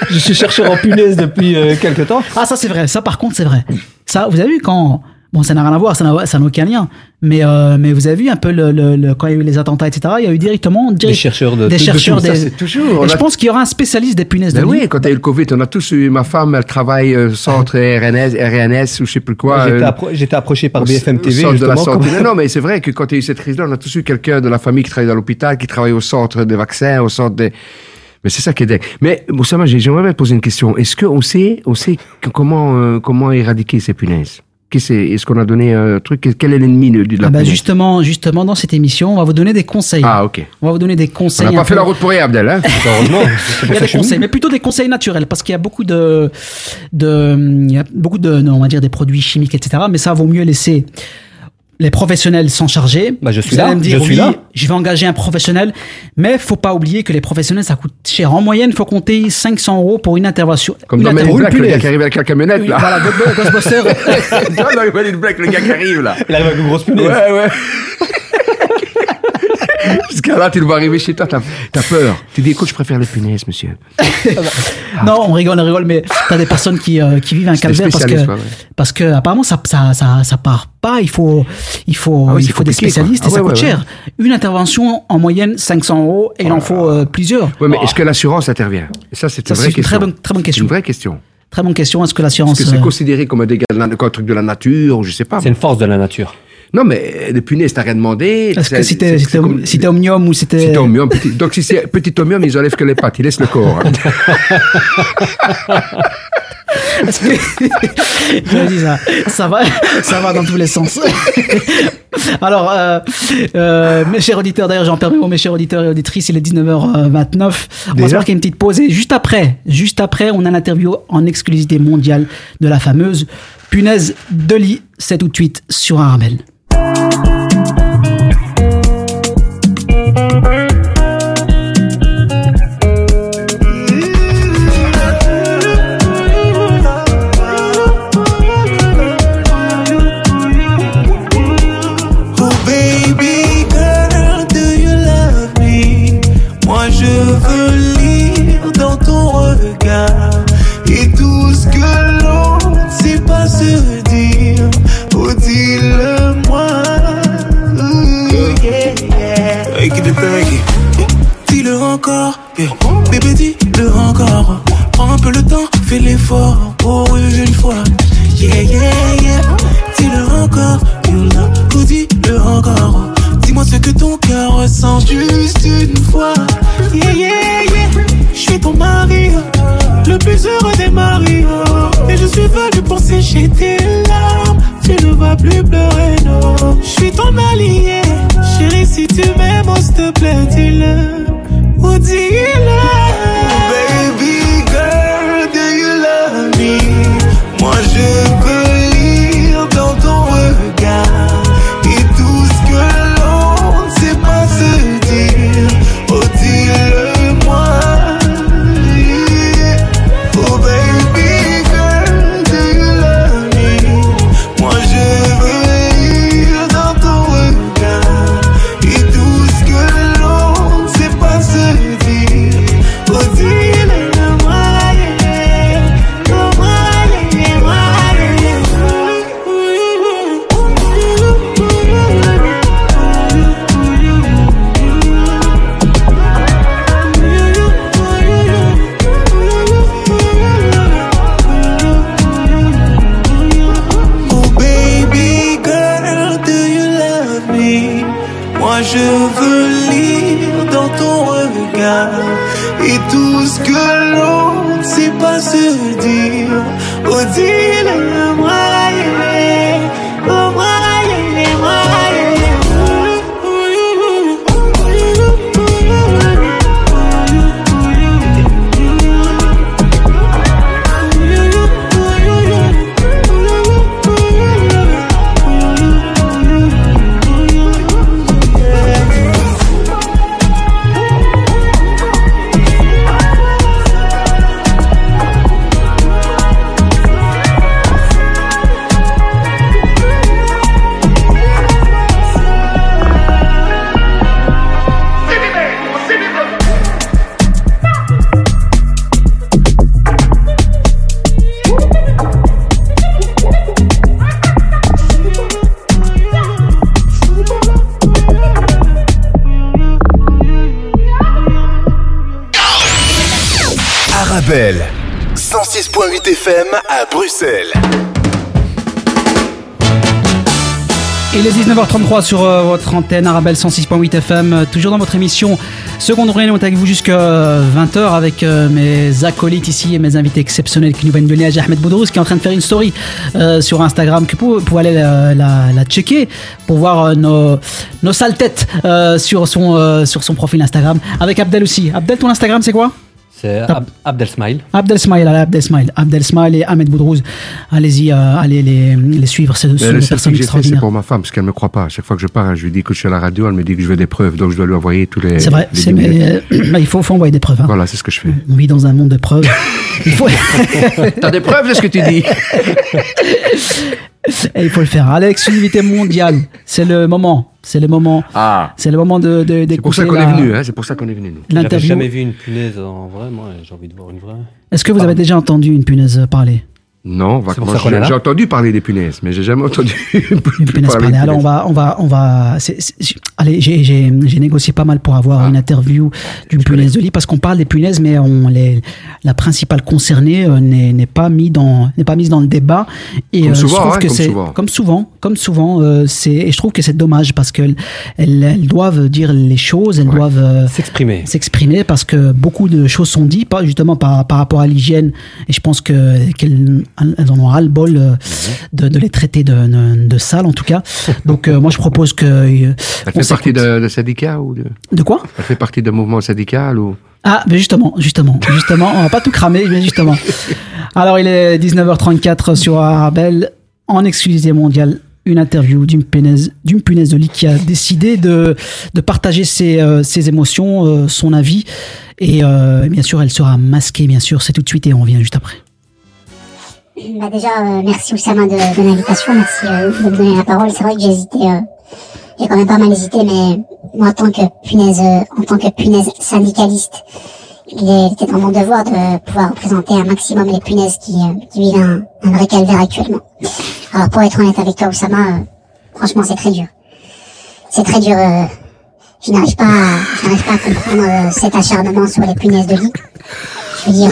je suis chercheur en punaise depuis euh, quelques temps. Ah, ça c'est vrai. Ça par contre, c'est vrai. Ça, vous avez vu quand. Bon, ça n'a rien à voir, ça n'a ça n'a aucun lien. Mais, euh, mais vous avez vu un peu le, le- le- quand il y a eu les attentats, etc. Il y a eu directement Des chercheurs de. des de- de chercheurs tout. des. Ça, toujours. Et je a- pense qu'il y aura un spécialiste des punaises Ben de lit. oui, quand il y a eu le Covid, on a tous eu, ma femme, elle travaille euh, centre RNS, RNS ou je sais plus quoi. J'étais euh, appro- J'étais approché par au- BFM au TV centre de la justement. santé. comme- Non, non, mais c'est vrai que quand il y a eu cette crise-là, on a tous eu quelqu'un de la famille qui travaille dans l'hôpital, qui travaille au centre des vaccins, au centre des... Mais c'est ça qui est dingue. Mais Moussama, j'ai- j'aimerais bien te poser une question. Est-ce qu'on sait, on sait que- comment, euh, comment éradiquer ces punaises? Qu'est-ce Est-ce qu'on a donné un truc Quel est l'ennemi de, de la Ah bah justement, justement, dans cette émission, on va vous donner des conseils. Ah, ok. On va vous donner des On conseils. n'a un pas fait peu- la route pour rien, Abdel, hein Heureusement. c'est Il y a des conseils, mais plutôt des conseils naturels, parce qu'il y a beaucoup de, de, il y a beaucoup de, on va dire des produits chimiques, etc. Mais ça vaut mieux laisser les professionnels s'en charger. Bah, je suis Vous là, allez me dire, je suis oui, là. je vais engager un professionnel, mais faut pas oublier que les professionnels, ça coûte cher. En moyenne, il faut compter 500 euros pour une intervention. Comme une dans intervention- Black, le gars qui arrive avec la camionnette, Oui, là. Voilà. Non, dans Black, le gars qui arrive, là. Il arrive avec une grosse punaise. Ouais, ouais. Parce que là, tu le vois arriver chez toi, t'as as peur. Tu dis, écoute, je préfère les punaises, monsieur. non, on rigole, on rigole, mais t'as des personnes qui, euh, qui vivent un calvaire parce que, spécialistes, ouais, ouais. parce que apparemment ça, ça, ça, ça part pas. Il faut, il faut, Ah oui, il faut des spécialistes quoi. et Ah ça coûte ouais, cher. Une intervention en moyenne 500 euros et il en faut euh, plusieurs. Ouais, mais est-ce que l'assurance intervient? Et ça, c'est une vraie question. très bonne, très bonne C'est question. une vraie question. Très bonne question. Est-ce que Est-ce l'assurance que c'est euh, considéré comme un dégât de la, comme un truc de la nature ou je sais pas C'est une force de la nature. Non, mais les punaises, t'as rien demandé. Est-ce que c'était c'est comme- c'était omnium ou c'était. C'était omnium, petit- donc si c'est petit omnium, ils enlèvent que les pattes, ils laissent le corps. hein. Parce que- Je me dis ça, ça va, ça va dans tous les sens. Alors, euh, euh, mes chers auditeurs, d'ailleurs, j'en permets aux mes chers auditeurs et auditrices, il est 19h29. On va se marquer une petite pause et juste après, juste après, on a l'interview en exclusivité mondiale de la fameuse punaise de lit. C'est tout de suite sur Arabelle. Oh 19h33 sur euh, votre antenne Arabelle 106.8 FM, euh, toujours dans votre émission Seconde Réunion, on est avec vous jusqu'à 20h avec euh, mes acolytes ici et mes invités exceptionnels qui nous viennent de Liège, Ahmed Boudrouz qui est en train de faire une story sur Instagram que vous pouvez aller la, checker pour voir nos, nos sales têtes sur, son, sur son profil Instagram avec Abdel aussi. Abdel, ton Instagram c'est quoi? C'est Ab- Abdel Smile. Abdel Smile, allez, Abdel Smile, Abdel Smile et Ahmed Boudrouz. Allez-y, euh, allez les, les suivre, c'est le personnes fait, c'est extraordinaires. pour ma femme, parce qu'elle me croit pas. À chaque fois que je pars, je lui dis que je suis à la radio, elle me dit que je veux des preuves, donc je dois lui envoyer tous les. C'est vrai, les mais, euh, bah, il faut, faut envoyer des preuves. hein. Voilà, c'est ce que je fais. On vit dans un monde de preuves. Il faut... T'as des preuves de ce que tu dis Et il faut le faire. À l'exclusivité mondiale, c'est le moment. C'est le moment. Ah. C'est le moment de, de C'est pour ça qu'on d'écouter est la- venu, hein, c'est pour ça qu'on est venu, L'interview. jamais vu une punaise en vrai, moi, j'ai envie de voir une vraie. Est-ce que vous avez déjà entendu une punaise parler? Non. J'ai entendu parler des punaises, mais j'ai jamais entendu parler Alors on punaises. va, on va, on va. Allez, j'ai- négocié pas mal pour avoir Ah. une interview d'une punaise de lit parce qu'on parle des punaises, mais on les, la principale concernée euh, n'est pas mis dans n'est pas mise dans le débat. Et Comme euh, souvent, je trouve hein, que comme c'est souvent. comme souvent, comme souvent, euh, c'est et je trouve que c'est dommage parce que elles, elles doivent dire les choses, elles doivent euh, S'exprimer. s'exprimer parce que beaucoup de choses sont dites, pas justement par, par rapport à l'hygiène. Et je pense que qu'elles elles en ont ras le bol euh, de, de les traiter de, de, de sales en tout cas. Donc euh, moi je propose que euh, Elle fait partie de, de syndicat ou de... De quoi? Elle fait partie d'un mouvement syndical ou... Ah, mais justement, justement, justement, on va pas tout cramer, mais justement. Alors, il est 19h34 sur Arabelle, en exclusivité mondiale, une interview d'une punaise, d'une punaise de lit qui a décidé de, de partager ses, euh, ses émotions, euh, son avis. Et euh, bien sûr, elle sera masquée, bien sûr. C'est tout de suite et on revient juste après. Bah déjà, euh, merci Oussama de, de l'invitation, merci euh, de me donner la parole. C'est vrai que j'ai hésité, euh, j'ai quand même pas mal hésité, mais moi en tant que punaise, euh, en tant que punaise syndicaliste, il était dans mon devoir de pouvoir représenter un maximum les punaises qui, euh, qui vivent un, un vrai calvaire actuellement. Alors pour être honnête avec toi Oussama, euh, franchement c'est très dur. C'est très dur. je n'arrive pas, à, je n'arrive pas à comprendre cet acharnement sur les punaises de lit. Je veux dire,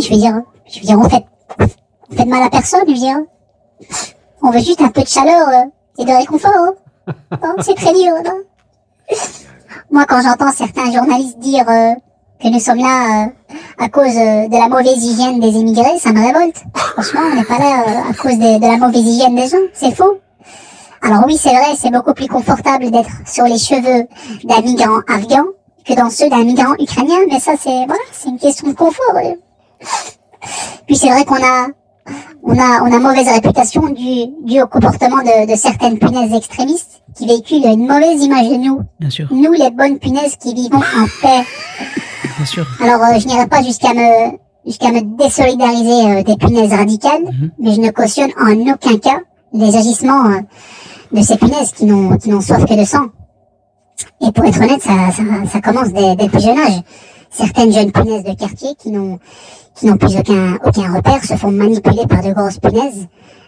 je veux dire, je veux dire, on fait, fait de mal à personne, je veux dire. On veut juste un peu de chaleur euh, et de réconfort. hein. Hein, c'est très dur, non? Moi, quand j'entends certains journalistes dire euh, que nous sommes là euh, à cause euh, de la mauvaise hygiène des immigrés, ça me révolte. Franchement, on n'est pas là euh, à cause de, la mauvaise hygiène des gens, c'est faux. Alors oui, c'est vrai, c'est beaucoup plus confortable d'être sur les cheveux d'un migrant afghan que dans ceux d'un migrant ukrainien, mais ça c'est voilà, c'est une question de confort. Puis c'est vrai qu'on a on a on a mauvaise réputation due due au comportement de, de certaines punaises extrémistes qui véhiculent une mauvaise image de nous. Bien sûr, Nous les bonnes punaises qui vivons en paix. bien sûr. Alors euh, je n'irai pas jusqu'à me jusqu'à me désolidariser euh, des punaises radicales, mais je ne cautionne en aucun cas les agissements euh, de ces punaises qui n'ont qui n'ont soif que de sang. Et pour être honnête, ça, ça, ça commence dès, dès le plus jeune âge. Certaines jeunes punaises de quartier qui n'ont qui n'ont plus aucun aucun repère se font manipuler par de grosses punaises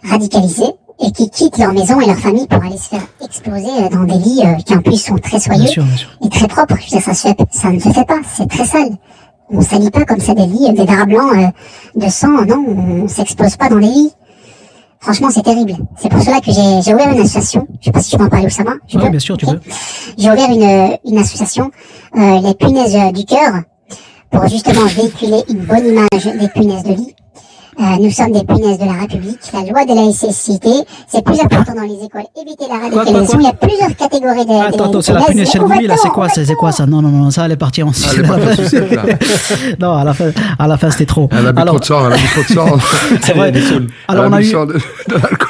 radicalisées et qui quittent leur maison et leur famille pour aller se faire exploser euh, dans des lits euh, qui en plus sont très soyeux Bien sûr, bien sûr. et très propres. Je veux dire, ça, se fait, ça ne se fait pas, c'est très sale. On salit pas comme ça des lits, des draps blancs euh, de sang, non, on s'expose pas dans les lits. Franchement, c'est terrible. C'est pour cela que j'ai ouvert une association. Je sais pas si je peux en parler Oussama. Je Oui, peux bien sûr, tu Ok. peux. J'ai ouvert une, une association, euh, les punaises euh, du cœur, pour justement véhiculer une bonne image des punaises de lit. Euh, nous sommes des punaises de la République. La loi de la laïcité, c'est plus important dans les écoles. Éviter la quoi, radicalisation. Il y a plusieurs catégories de, Attends, de attends, c'est la punaise va lui, là, c'est quoi, c'est quoi ça? Non, non, non, ça, elle est partie en Ah, là. Non, à la fin, à la fin c'était trop. Elle a bu Alors, trop de sang, elle a bu trop de sang. C'est vrai. Alors, Elle on a eu- sang de- de l'alcool.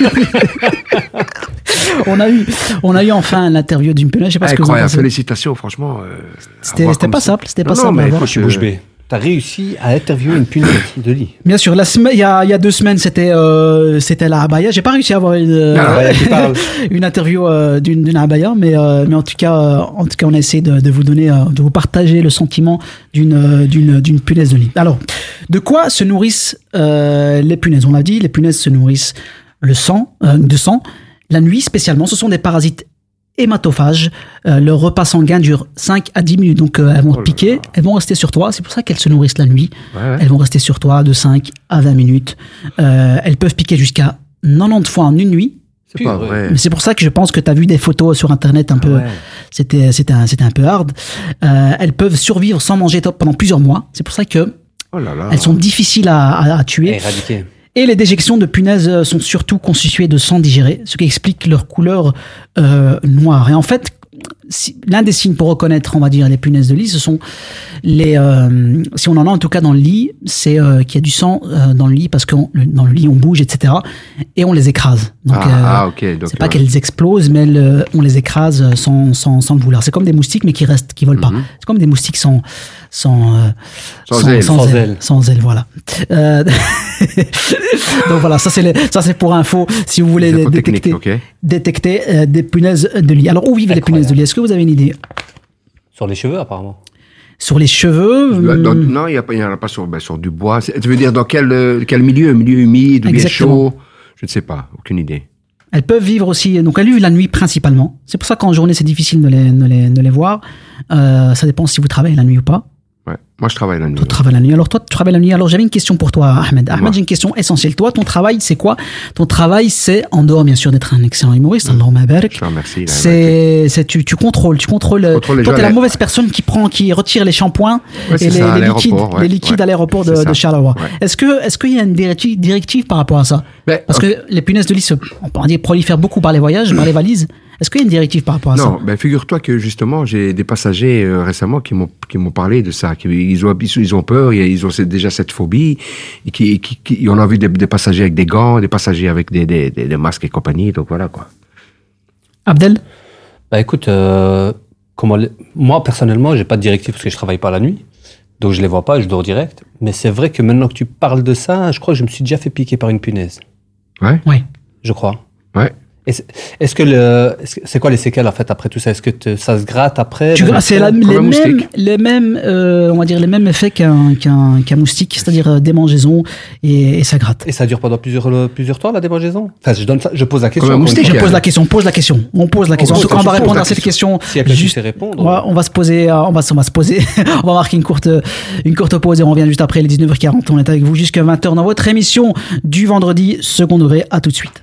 on a eu, on a eu enfin l'interview d'une punaise. Je sais pas ce que vous en pensez. félicitations, franchement. euh, C'était- pas ça. simple, c'était pas Non, non, simple à mais. Moi, je suis bouche bée. T'as réussi à interviewer une punaise de lit. Bien sûr, la semaine, il y a, il y a deux semaines, c'était euh, c'était la abaya. J'ai pas réussi à avoir une, euh, une interview euh, d'une d'une abaya, mais euh, mais en tout cas, euh, en tout cas, on a essayé de, de vous donner, euh, de vous partager le sentiment d'une euh, d'une d'une punaise de lit. Alors, de quoi se nourrissent euh, les punaises? On l'a dit, les punaises se nourrissent le sang, euh, de sang. La nuit spécialement, ce sont des parasites hématophages. Euh, leur repas sanguin dure 5 à 10 minutes, donc euh, elles vont te piquer, elles vont rester sur toi. C'est pour ça qu'elles se nourrissent la nuit. Ouais, ouais. Elles vont rester sur toi de 5 à 20 minutes. Euh, elles peuvent piquer jusqu'à 90 fois en une nuit. C'est pas vrai. Mais c'est pour ça que je pense que tu as vu des photos sur internet un peu. Ouais. C'était c'était un, c'était un peu hard. Euh, elles peuvent survivre sans manger top pendant plusieurs mois. C'est pour ça que Oh là là. elles sont difficiles à, à- à tuer. Éradiqué. Et les déjections de punaises euh, sont surtout constituées de sang digéré, ce qui explique leur couleur euh, noire. Et en fait, l'un des signes pour reconnaître, on va dire, les punaises de lit, ce sont les. euh, si on en a en tout cas dans le lit, c'est qu'il y a du sang dans le lit parce que dans le lit on bouge, etc. Et on les écrase. Donc, Ah, euh, ah, ok. donc, c'est pas euh, qu'elles explosent, mais elles, euh, on les écrase sans, sans, sans le vouloir. C'est comme des moustiques, mais qui restent, qui volent pas. Mhm. C'est comme des moustiques sans, sans, euh, Sans ailes. sans, Sans ailes. ailes. Sans ailes, voilà. Euh, Donc voilà, ça c'est les- ça c'est pour info. Si vous voulez détecter, détecter euh, des punaises de lit. Alors où vivent les punaises de lit? Est-ce que vous avez une idée? Sur les cheveux, apparemment. Sur les cheveux Dans- hum, non, il n'y en a pas sur, ben, sur du bois. Tu veux dire dans quel, euh, quel milieu? Un milieu humide ou bien chaud? Je ne sais pas, aucune idée. Elles peuvent vivre aussi, donc elles vivent la nuit principalement. C'est pour ça qu'en journée c'est difficile de les, de les, de les voir. Euh, ça dépend si vous travaillez la nuit ou pas. Ouais. Moi, je travaille la nuit. Tu travailles la nuit. Alors toi, tu travailles la nuit. Alors j'avais une question pour toi, Ahmed. Ahmed, j'ai une question essentielle. Toi, ton travail, c'est quoi? Ton travail, c'est en dehors bien sûr d'être un excellent humoriste, remercie. là, C'est, tu, tu contrôles, tu contrôles. euh, contrôle les toi, t'es la mauvaise personne qui prend, qui retire les shampoings Ouais, et les, ça, à les liquides, les liquides à l'aéroport de, de Charleroi. Est-ce que, est-ce qu'il y a une directive, directive par rapport à ça? Ben, Parce que les punaises de lit, se, on peut dire prolifèrent beaucoup par les voyages, par les valises. Est-ce qu'il y a une directive par rapport à Non, ça ben figure-toi que justement, j'ai des passagers euh, récemment qui m'ont qui m'ont parlé de ça, qui ils ont ils ont peur, ils ils ont déjà cette phobie, et qui, qui, qui on a vu des, des passagers avec des gants, des passagers avec des, des, des, des masques et compagnie, donc voilà quoi. Abdel Bah écoute, euh, comment moi personnellement, j'ai pas de directive parce que je travaille pas la nuit. Donc je les vois pas, je dors direct. Mais c'est vrai que maintenant que tu parles de ça, je crois que je me suis déjà fait piquer par une punaise. Ouais. Ouais. Je crois. Ouais. Est-ce que le, c'est quoi les séquelles en fait après tout ça? Est-ce que te- ça se gratte après? Tu c'est les, mêmes, les mêmes, euh, on va dire les mêmes effets qu'un qu'un qu'un moustique, c'est-à-dire euh, démangeaison et, et ça gratte. Et ça dure pendant plusieurs, euh, plusieurs temps la démangeaison? Enfin, je donne ça, je pose la question. Comme un moustique. Je pose la question, pose la question. On pose la question. En pose tout cas, la on va répondre à cette question. Répondre. On va, on va se poser, on va, on va se poser, on va marquer une courte, une courte pause et on revient juste après les 19h40. On est avec vous jusqu'à 20h dans votre émission du vendredi second degré. À tout de suite.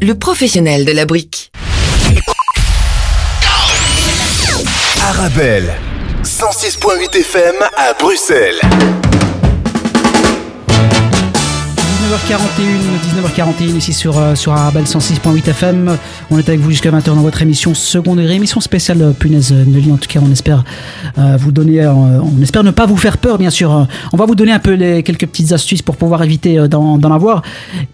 le professionnel de la brique. Arabelle, 106.8 FM à Bruxelles. 19h41, 19h41 ici sur, euh, sur Arabelle 106.8 FM. On est avec vous jusqu'à 20h dans votre émission second degré, émission spéciale euh, punaise de lit. En tout cas, on espère euh, vous donner, euh, on espère ne pas vous faire peur, bien sûr. Euh, On va vous donner un peu les, quelques petites astuces pour pouvoir éviter euh, d'en avoir.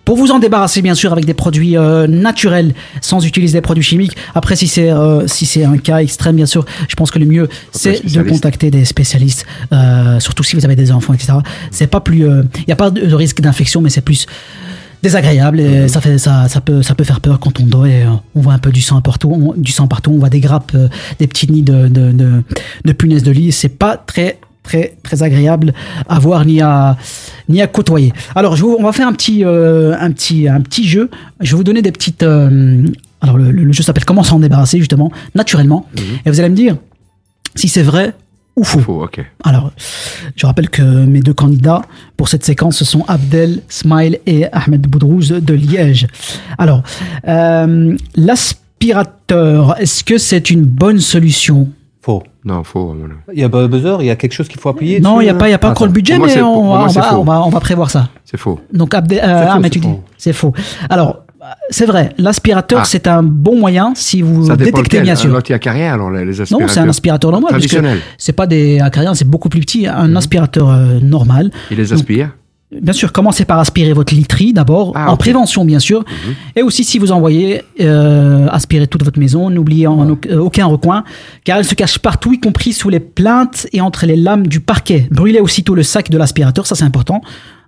Pour vous en débarrasser, bien sûr, avec des produits euh, naturels, sans utiliser des produits chimiques. Après, si c'est euh, si c'est un cas extrême, bien sûr, je pense que le mieux, c'est de contacter des spécialistes, euh, surtout si vous avez des enfants, etc. C'est pas plus, il n'y a pas de risque d'infection, mais c'est plus désagréable et ça fait ça ça peut ça peut faire peur quand on dort et euh, on voit un peu du sang partout on, du sang partout on voit des grappes euh, des petits nids de de, de, de punaises de lit. C'est pas très très très agréable à voir ni à ni à côtoyer. Alors je vous- on va faire un petit euh, un petit un petit jeu. Je vais vous donner des petites euh, alors le, le jeu s'appelle comment s'en débarrasser justement naturellement. Et vous allez me dire si c'est vrai ou faux. ok. Alors, je rappelle que mes deux candidats pour cette séquence, ce sont Abdel Smile et Ahmed Boudrouz de Liège. Alors, euh, l'aspirateur, est-ce que c'est une bonne solution? Faux. Non, faux. Il y a pas buzzer, il y a quelque chose qu'il faut appuyer Non, il n'y a pas, il y a pas Ah, encore le budget, mais on, va, moi, on, c'est va, faux. on, va, on va prévoir ça. C'est faux. Donc, Abdel, euh, faux, Ahmed, c'est tu dis, faux. c'est faux. Alors, c'est vrai, l'aspirateur, Ah. c'est un bon moyen si vous Ça détectez, bien sûr. Un alors les, aspirateurs. Non, c'est un aspirateur normal. Traditionnel. C'est pas des acariens, c'est beaucoup plus petit. Un aspirateur euh, normal. Il les Donc, aspire. Bien sûr, commencez par aspirer votre literie d'abord, Ah, en prévention bien sûr. Et aussi, si vous envoyez euh, aspirer toute votre maison, n'oubliez aucun recoin, car elle se cache partout, y compris sous les plaintes et entre les lames du parquet. Brûlez aussitôt le sac de l'aspirateur, ça c'est important.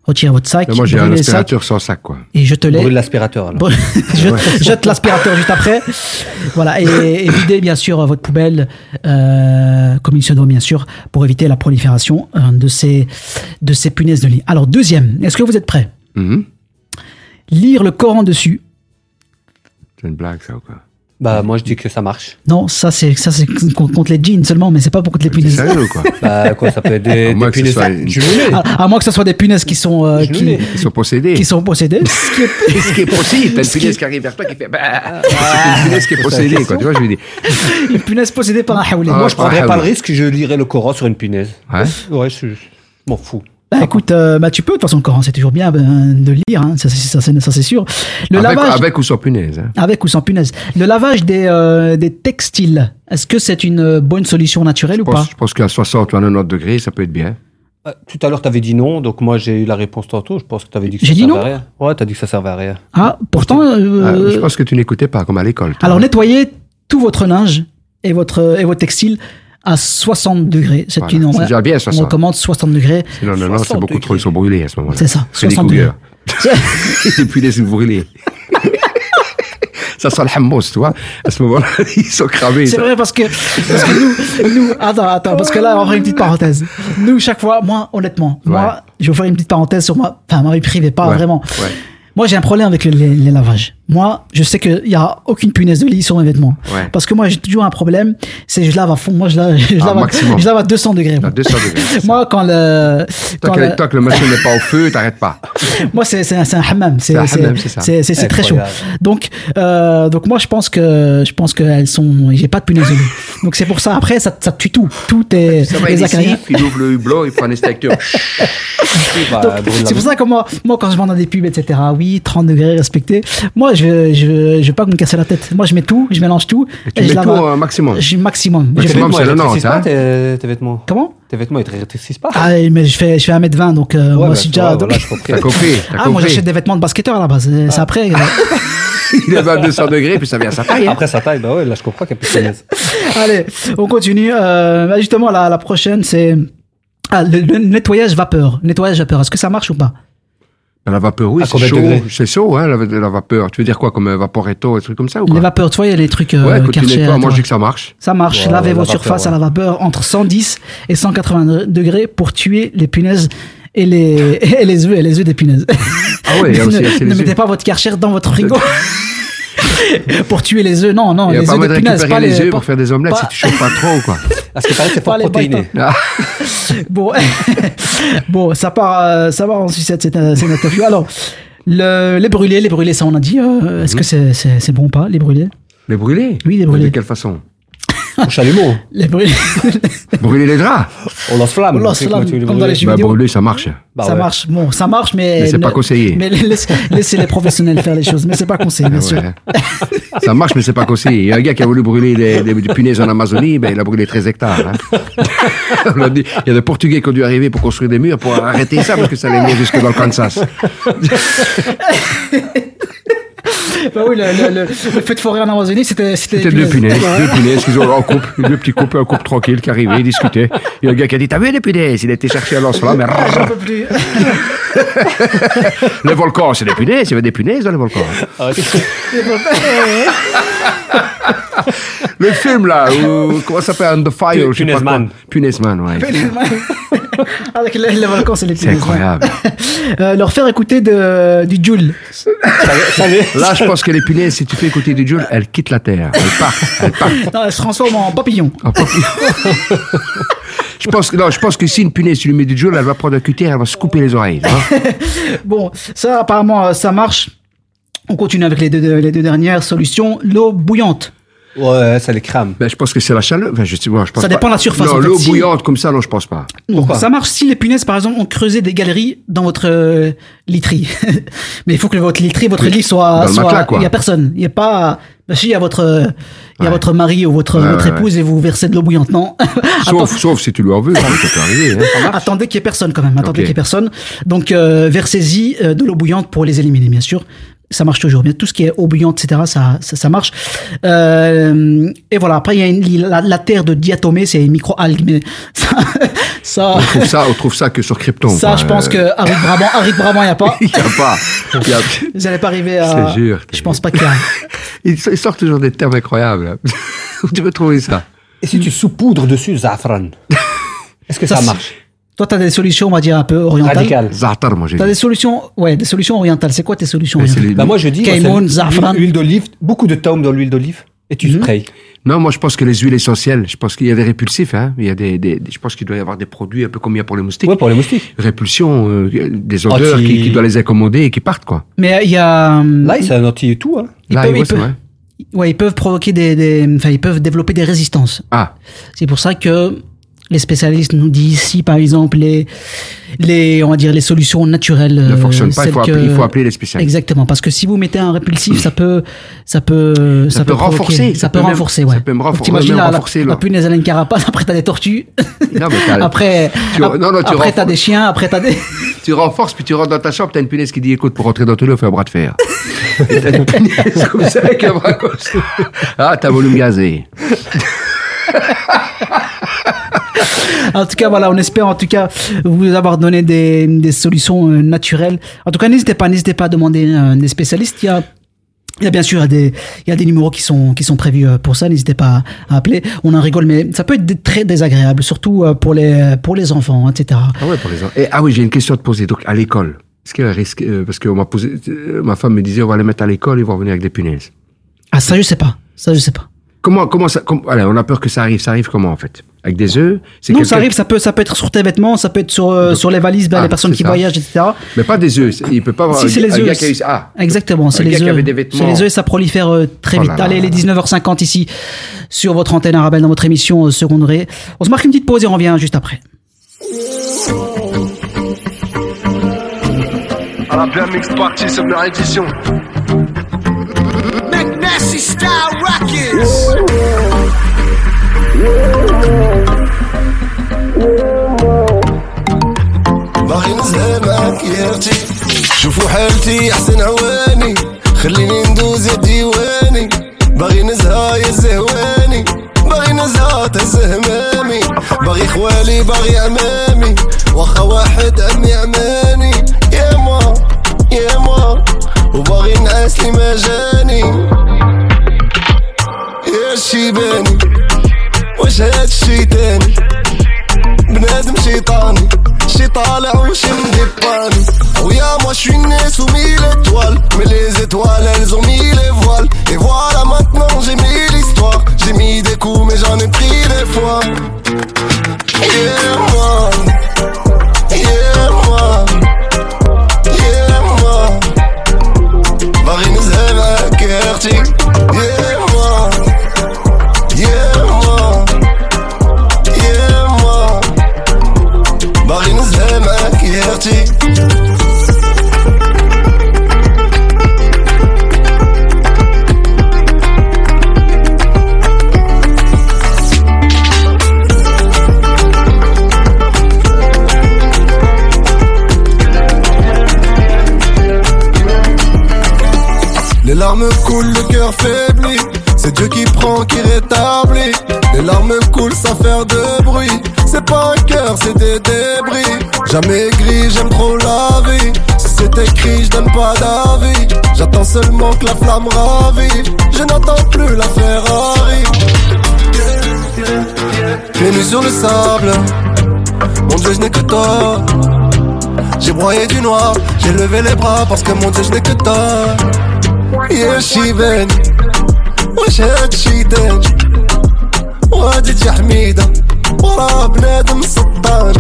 Retirez votre sac, Mais moi, j'ai un aspirateur sans sac, quoi. et jetez-les. Brûle l'aspirateur alors. Jette, jette l'aspirateur juste après. Voilà, et, et videz bien sûr votre poubelle euh, comme il se doit bien sûr pour éviter la prolifération euh, de ces de ces punaises de lit. Alors deuxième, est-ce que vous êtes prêts? Mhm. Lire le Coran dessus. C'est une blague, ça, ou quoi? Bah moi je dis que ça marche. Non, ça c'est ça c'est contre les jeans seulement, mais c'est pas pour contre les punaises. sérieux ou quoi Bah quoi, ça peut être des, des que ce punaises une-. À, à moins que ce soit des punaises qui sont euh, qui, sont possédés. qui sont possédées. Ce qui est- Ce qui est possible. T'as une qui- punaise qui arrive vers toi qui fait. Bah, c'est une punaise qui est possédée, quoi. Tu vois, je veux dire. Une punaise possédée par un haoulé. Ah, Moi je prendrais ah, pas le risque, je lirais le Coran sur une punaise. Ouais. Ouais, je, je m'en fous. Bah écoute, euh, bah tu peux de toute façon le Coran, c'est toujours bien ben, de lire, hein, ça, c'est- ça, c'est- ça, c'est sûr. Le avec, lavage avec ou sans punaise. Hein. avec ou sans punaise. Le lavage des euh, des textiles, est-ce que c'est une euh, bonne solution naturelle ou pas? je pense qu'à 60 ou à 90 degrés, ça peut être bien. Euh, Tout à l'heure, tu avais dit non, donc moi j'ai eu la réponse tantôt. Je pense que tu avais dit que J'ai ça dit servait non à rien. Ouais, tu as dit que ça servait à rien. Ah, pourtant. euh, Ah, je pense que tu n'écoutais pas, comme à l'école. Alors nettoyez tout votre linge et votre et votre textile à 60 degrés. C'est Voilà. une C'est déjà bien, 60. On recommande 60 degrés. Non, non, non, c'est beaucoup trop, ils sont brûlés à ce moment-là. C'est ça, C'est des 60 cougars. Et puis les brûlés. Ça sent le hammos, tu vois. À ce moment-là, ils sont cramés. C'est vrai parce que, parce que nous, nous, attends, attends, parce que là, on va faire une petite parenthèse. Nous, chaque fois, moi, honnêtement, moi, je vais vous faire une petite parenthèse sur moi, enfin, ma vie privée, pas Ouais, vraiment. ouais. Moi, j'ai un problème avec les, les- les lavages. Moi, je sais qu'il y a aucune punaise de lit sur mes vêtements. Ouais. Parce que moi, j'ai toujours un problème, c'est que je lave à fond. Moi, je lave, je Ah, lave, à, je lave à 200 degrés. moi. À 200 degrés. Moi, quand le, Tant quand que, le- tant que le machine n'est pas au feu, t'arrêtes pas. moi, c'est c'est un, un hammam. C'est c'est très chaud. Donc, euh, donc moi, je pense que je pense qu'elles sont. J'ai pas de punaise de lit. Donc c'est pour ça. Après, ça, ça tue tout. Tout est Ça va, les il ouvre le hublot, il prend un extincteur. Bah, c'est pour ça que moi, moi, quand je vends dans des pubs, etc., oui, 30 degrés respecté. Moi, je, je, je veux pas que me casser la tête. Moi, je mets tout, je mélange tout. tu je mets tout au maximum. Je maximum. Maximum, Je- c'est le pas hein. tes, tes vêtements? Comment? Tes vêtements, ils te rétrécissent pas? Ah, mais je fais, je fais 1m20, donc euh, moi bah, aussi déjà. ouais, donc- voilà, je comprends. T'as compris, t'as Ah, moi j'achète des vêtements de basketteur à la base. C'est après. euh, Il est à 200 degrés, puis ça vient à sa taille. hein. Après sa taille, bah ouais, là je comprends qu'il y a plus de punaise. Allez, on continue. Euh, bah, justement, la, la prochaine, c'est ah, le, le nettoyage vapeur. Nettoyage vapeur, est-ce que ça marche ou pas? La vapeur, oui, c'est chaud. C'est chaud, hein, la, la vapeur. Tu veux dire quoi, comme un vaporetto, des trucs comme ça ou quoi Les vapeurs, tu vois, il y a les trucs euh, Ouais, moi je dis que ça marche. Ça marche. Ouais, Lavez vos la surfaces ouais. à la vapeur entre 110 et 180 degrés pour tuer les punaises et les, et les œufs et les œufs des punaises. Ah ouais, aussi- ne les mettez pas votre karcher dans votre frigo. pour tuer les œufs, non, non, Il n'y a les pas œufs de récupérer pas les œufs pas- pour faire des omelettes pas- si tu chauffes pas trop, quoi. Parce que paraît que c'est Pas fort les protéiné. Ah, Bon, bon, ça part, euh, ça part en sucette cette, euh, cette interview. Alors, le, les brûlés, les brûlés, ça on a dit. euh, Est-ce que c'est bon ou pas, les brûlés? Les brûler Oui, les brûlés. De quelle façon? Au chalumeau, Les brûlés. Brûler les draps on lance flamme. On lance comme dans les brûler jeux Bah, vidéo. brûler, ça marche. Bah ça ouais. marche. Bon, ça marche, mais. Mais c'est pas conseillé. Mais laisse- laissez les professionnels faire les choses. Mais c'est pas conseillé, bien Ah sûr. Ça marche, mais c'est pas conseillé. Il y a un gars qui a voulu brûler des, des- des punaises en Amazonie, ben, il a brûlé 13 hectares. hein. Il y a des Portugais qui ont dû arriver pour construire des murs pour arrêter ça parce que ça allait venir jusque dans le Kansas. Bah oui, le, le, le, feu de forêt en Amazonie, c'était. C'était deux punaises, deux punaises qui ont en couple, deux petits couples, un couple tranquille qui arrivait, ils discutaient. Il y a un gars qui a dit T'as vu les punaises? Il a été chercher un lance-flamme. mais J'en peux plus. Le volcan, c'est des punaises, il y avait des punaises dans le volcan. Le film là, où, comment ça s'appelle Under Fire, je sais pas Punaise. Man. Punaise Man, ouais. Avec les, les volcans, c'est les C'est punaises. incroyable. Euh, leur faire écouter de, du Joule. Là, je pense que les punaises, si tu fais écouter du Joule, elles quittent la terre. Elles partent. Elles partent. Non, elle se transforme en papillon. En papillon. Je pense non, je pense que si une punaise, lui mets du Joule, elle va prendre un cutter, elle va se couper les oreilles. vois. Bon, ça, apparemment, euh, ça marche. On continue avec les deux, les deux dernières solutions. L'eau bouillante. Ouais, ça les crame. Ben, je pense que c'est la chaleur. Enfin, je moi, je pense Ça pas. dépend de la surface, Non, en fait. l'eau Si- bouillante comme ça, non, je pense pas. Non, ça marche si les punaises, par exemple, ont creusé des galeries dans votre euh, literie. Mais il faut que votre literie, votre Oui. lit soit. Dans le soit- matelas, quoi. Il y a personne. Il y a pas. Ben, si, il y a votre, euh, il y a votre mari ou votre, Ouais, votre ouais, épouse et vous versez de l'eau bouillante. Non. Sauf, sauf si tu lui en veux, ça peut arriver. hein. Attendez qu'il y ait personne quand même. Attendez qu'il y ait personne. Donc, euh, versez-y euh, de l'eau bouillante pour les éliminer, bien sûr. Ça marche toujours bien. Tout ce qui est eau bouillante, etc., ça, ça, ça marche. Euh, et voilà. Après, il y a une, la, la terre de diatomée, c'est une micro-algues, mais ça, ça, On trouve ça, on trouve ça que sur Krypton. ça, je pense Euh, que Harry de Brabant, Harry de Brabant, il n'y a pas. Il n'y a pas. y a- Vous n'allez pas arriver à. Je te jure. Je pense pas qu'il y a. Ils, sortent toujours des termes incroyables. Où tu peux trouver ça? Et si tu saupoudres dessus zafran? Est-ce que ça, Ça, c'est- marche? Toi, tu as des solutions, on va dire, un peu orientales. Radical. Za'atar, moi j'ai Tu as des solutions, ouais, des solutions orientales. C'est quoi tes solutions orientales les- Bah moi je dis c'est zafran. l'huile- huile d'olive, beaucoup de taume dans l'huile d'olive et tu sprayes. Non, moi je pense que les huiles essentielles, je pense qu'il y a des répulsifs. Hein. Il y a des, des- des- je pense qu'il doit y avoir des produits un peu comme il y a pour les moustiques. Ouais, pour les moustiques. Répulsion, euh, des odeurs Anti- qui, qui doivent les accommoder et qui partent quoi. Mais euh, il y a. hum, Là, c'est un anti et tout. Hein. Là, ouais, vrai. Ouais, ils peuvent provoquer des, des- enfin, ils peuvent développer des résistances. Ah, C'est pour ça que Les spécialistes nous disent ici, par exemple, les, les, on va dire, les solutions naturelles. Ne euh, fonctionne pas, il faut, appeler, il faut appeler les spécialistes. Exactement, parce que si vous mettez un répulsif, ça peut, ça peut, Ça peut renforcer, ça, ça peut peut même- renforcer, ça ouais. peut me renfor- T'imagines la, la, renforcer, la là. punaise à une carapace, après t'as des tortues, Non, mais t'as- après, tu- non, non, tu après t'as des chiens, après t'as des. Tu renforces, puis tu rentres dans ta chambre, t'as une punaise qui dit écoute, pour rentrer dans ton lit, fais un bras de fer. T'as une punaise comme ça avec un bras comme ça. Ah, t'as volume gazé. En tout cas, voilà, on espère en tout cas vous avoir donné des, des solutions euh, naturelles. En tout cas, n'hésitez pas, n'hésitez pas à demander euh, des spécialistes. Il y a il y a bien sûr des, il y a des numéros qui sont, qui sont prévus euh, pour ça. N'hésitez pas à appeler. On en rigole, mais ça peut être très désagréable, surtout pour les, pour les enfants, etc. Ah ouais, pour les enfants. Et, ah oui, j'ai une question à te poser. Donc, à l'école, est-ce qu'il y a un risque Parce que m'a posé, ma femme me disait on va les mettre à l'école, ils vont revenir avec des punaises. Ah, ça, je sais pas. Ça, je sais pas. Comment, comment ça com- allez, On a peur que ça arrive. Ça arrive comment, en fait? Avec des œufs C'est Non, ça arrive, ça peut, ça peut être sur tes vêtements, ça peut être sur, euh, sur les valises, ben, Ah, les personnes c'est qui ça. voyagent, etc. Mais pas des œufs. Il peut pas avoir Si, c'est les œufs. eu- Ah, Exactement, c'est les qui œufs. avait des vêtements. C'est les œufs, ça prolifère euh, très Oh vite. là là. Allez, les 19h50 ici sur votre antenne arabelle dans votre émission euh, secondaire. On se marque une petite pause et on revient juste après. Mix Party, première édition. McNasty Style Rockets. باغي معاك يا أختي. شوفوا حالتي أحسن عواني. خليني ندوز يا ديواني. باغي نزهى يا زهواني. باغي نزهى تزهمامي باغي خوالي باغي عمامي. واخا واحد عمي عماني. يا ما يا ما وباغي نعاس لي ما جاني يا الشيباني واش هاد الشي تاني بنادم شيطاني شي طالع وشي مدباني ويا moi je suis né sous mille étoiles Mais les étoiles elles ont mis les voiles Et voilà maintenant j'ai mis l'histoire J'ai mis des coups mais j'en ai pris des fois Jamais gris, j'aime trop la vie. Si c'est écrit, je donne pas d'avis. J'attends seulement que la flamme ravive. Je n'entends plus la Ferrari. Pieds nus sur le sable. Mon Dieu, je n'ai que toi. J'ai broyé du noir, j'ai levé les bras parce que mon Dieu, je n'ai que toi. يا شيبان واش هاد شي دان وهادي تجي حميدة وراه بنادم سطان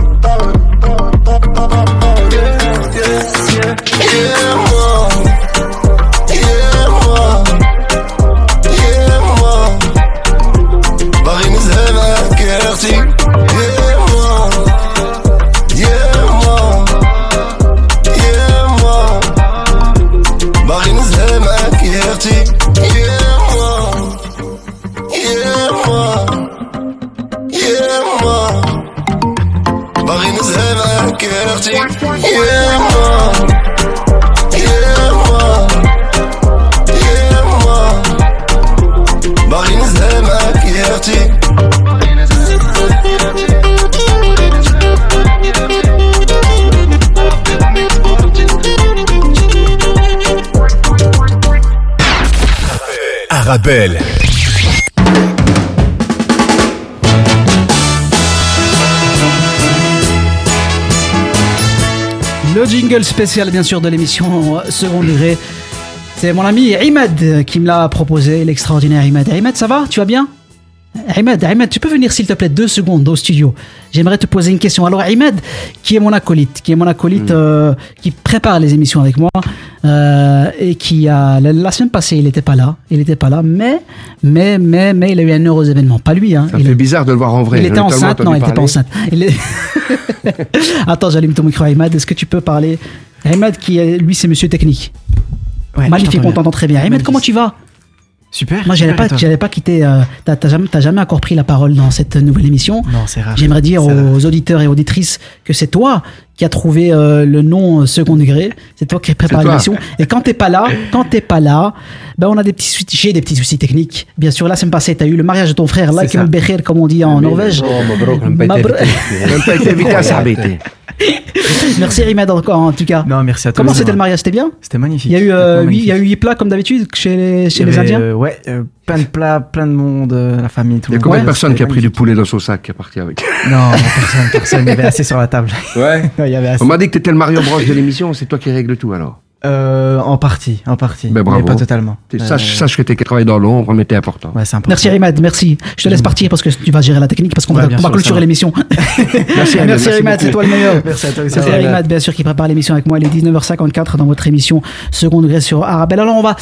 Le jingle spécial, bien sûr, de l'émission Second Degré. C'est mon ami Imad qui me l'a proposé, l'extraordinaire Imad. Imad, ça va? Tu vas bien? Ahmed, Ahmed, tu peux venir s'il te plaît deux secondes au studio. J'aimerais te poser une question. Alors Ahmed, qui est mon acolyte, qui est mon acolyte, euh, qui prépare les émissions avec moi euh, et qui a la, la semaine passée, il n'était pas là, il n'était pas là, mais mais mais mais il a eu un heureux événement. Pas lui, hein. Ça Il fait a- bizarre de le voir en vrai. il était enceinte, non, il n'était pas enceinte. Il est- Attends, j'allume ton micro, Ahmed. Est-ce que tu peux parler? Ahmed, qui est, lui, c'est monsieur technique. Ouais, Magnifique, on bien. t'entend très bien. Ahmed, Magnifique. comment tu vas? Super. Moi, j'allais pas, j'allais pas quitter. euh, t'as, jamais, t'as jamais encore pris la parole dans cette nouvelle émission. Non, c'est rare. J'aimerais dire aux auditeurs et auditrices que c'est toi qui as trouvé euh, le nom euh, second degré. C'est toi qui prépares C'est toi. l'émission. Et quand t'es pas là, quand t'es pas là, ben on a des petits soucis, j'ai des petits soucis techniques. Bien sûr, la semaine passée, t'as eu le mariage de ton frère, là, qui comme on dit en Norvège. Oh. Merci Rimed encore en tout cas. Non, merci à toi. Comment c'était le mariage? C'était bien? C'était magnifique. Il y a eu, euh, Honnêtement, huit- il y a eu magnifique. huit plats comme d'habitude chez les, chez les avait, Indiens? euh, Ouais, euh, plein de plats, plein de monde, euh, la famille, tout Il y le a monde. combien de personnes qui a pris du poulet dans son sac qui est parti avec Non, personne, personne. Il y avait assez sur la table. Ouais. il y avait assez. On m'a dit que t'étais le Mario Bros de l'émission, c'est toi qui règles tout alors. Euh, en partie, en partie. Ben bravo. Mais pas totalement. Euh, Sache, sache que t'es qui travaille dans l'ombre, mais t'es important. Ouais, important. Merci Rimad, merci. Je te laisse partir parce que tu vas gérer la technique parce qu'on Ouais, va, clôturer l'émission. Merci, Ahmed, merci Rimad, c'est toi le meilleur. Merci à toi aussi. Bien sûr, qui prépare l'émission avec moi. Il est 19h54 dans votre émission Second degré sur Arabelle. Alors on va,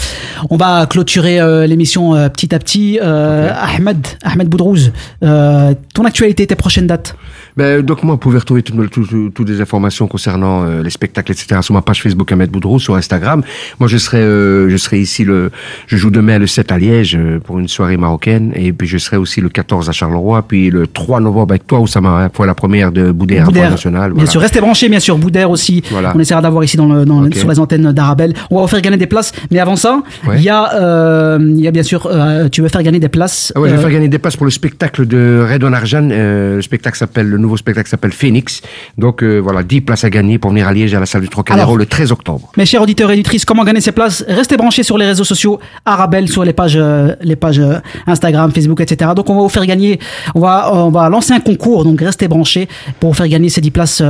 on va clôturer euh, l'émission euh, petit à petit. Euh, Ahmed, Ahmed Boudrouz, euh, ton actualité, tes prochaines dates? Ben, donc moi, vous pouvez retrouver toutes tout, tout- toutes les informations concernant euh, les spectacles, etc. sur ma page Facebook Ahmed Boudrou, sur Instagram. Moi, je serai, euh, je serai ici le, je joue demain le 7 à Liège euh, pour une soirée marocaine, et puis je serai aussi le 14 à Charleroi, puis le 3 novembre avec toi, Oussama, hein, pour la première de Boudère, Boudère, international. Bien sûr, restez branchés, bien sûr. Boudère aussi. Voilà. On essaiera d'avoir ici dans le, dans le- Ok. sur les antennes d'Arabelle. On va vous faire gagner des places. Mais avant ça, Ouais. il y a, euh, il y a bien sûr, euh, tu veux faire gagner des places. Ah ouais, je vais euh, faire gagner des places pour le spectacle de Redon Arjan. Euh, le spectacle s'appelle, le nouveau spectacle s'appelle Phoenix. Donc euh, voilà, 10 places à gagner pour venir à Liège à la salle du Trocadéro Alors- le 13 octobre. Mes chers auditeurs et auditrices, comment gagner ces places? Restez branchés sur les réseaux sociaux, Arabelle, sur les pages, euh, les pages euh, Instagram, Facebook, etc. Donc on va vous faire gagner, on va, on va lancer un concours, donc restez branchés pour vous faire gagner ces 10 places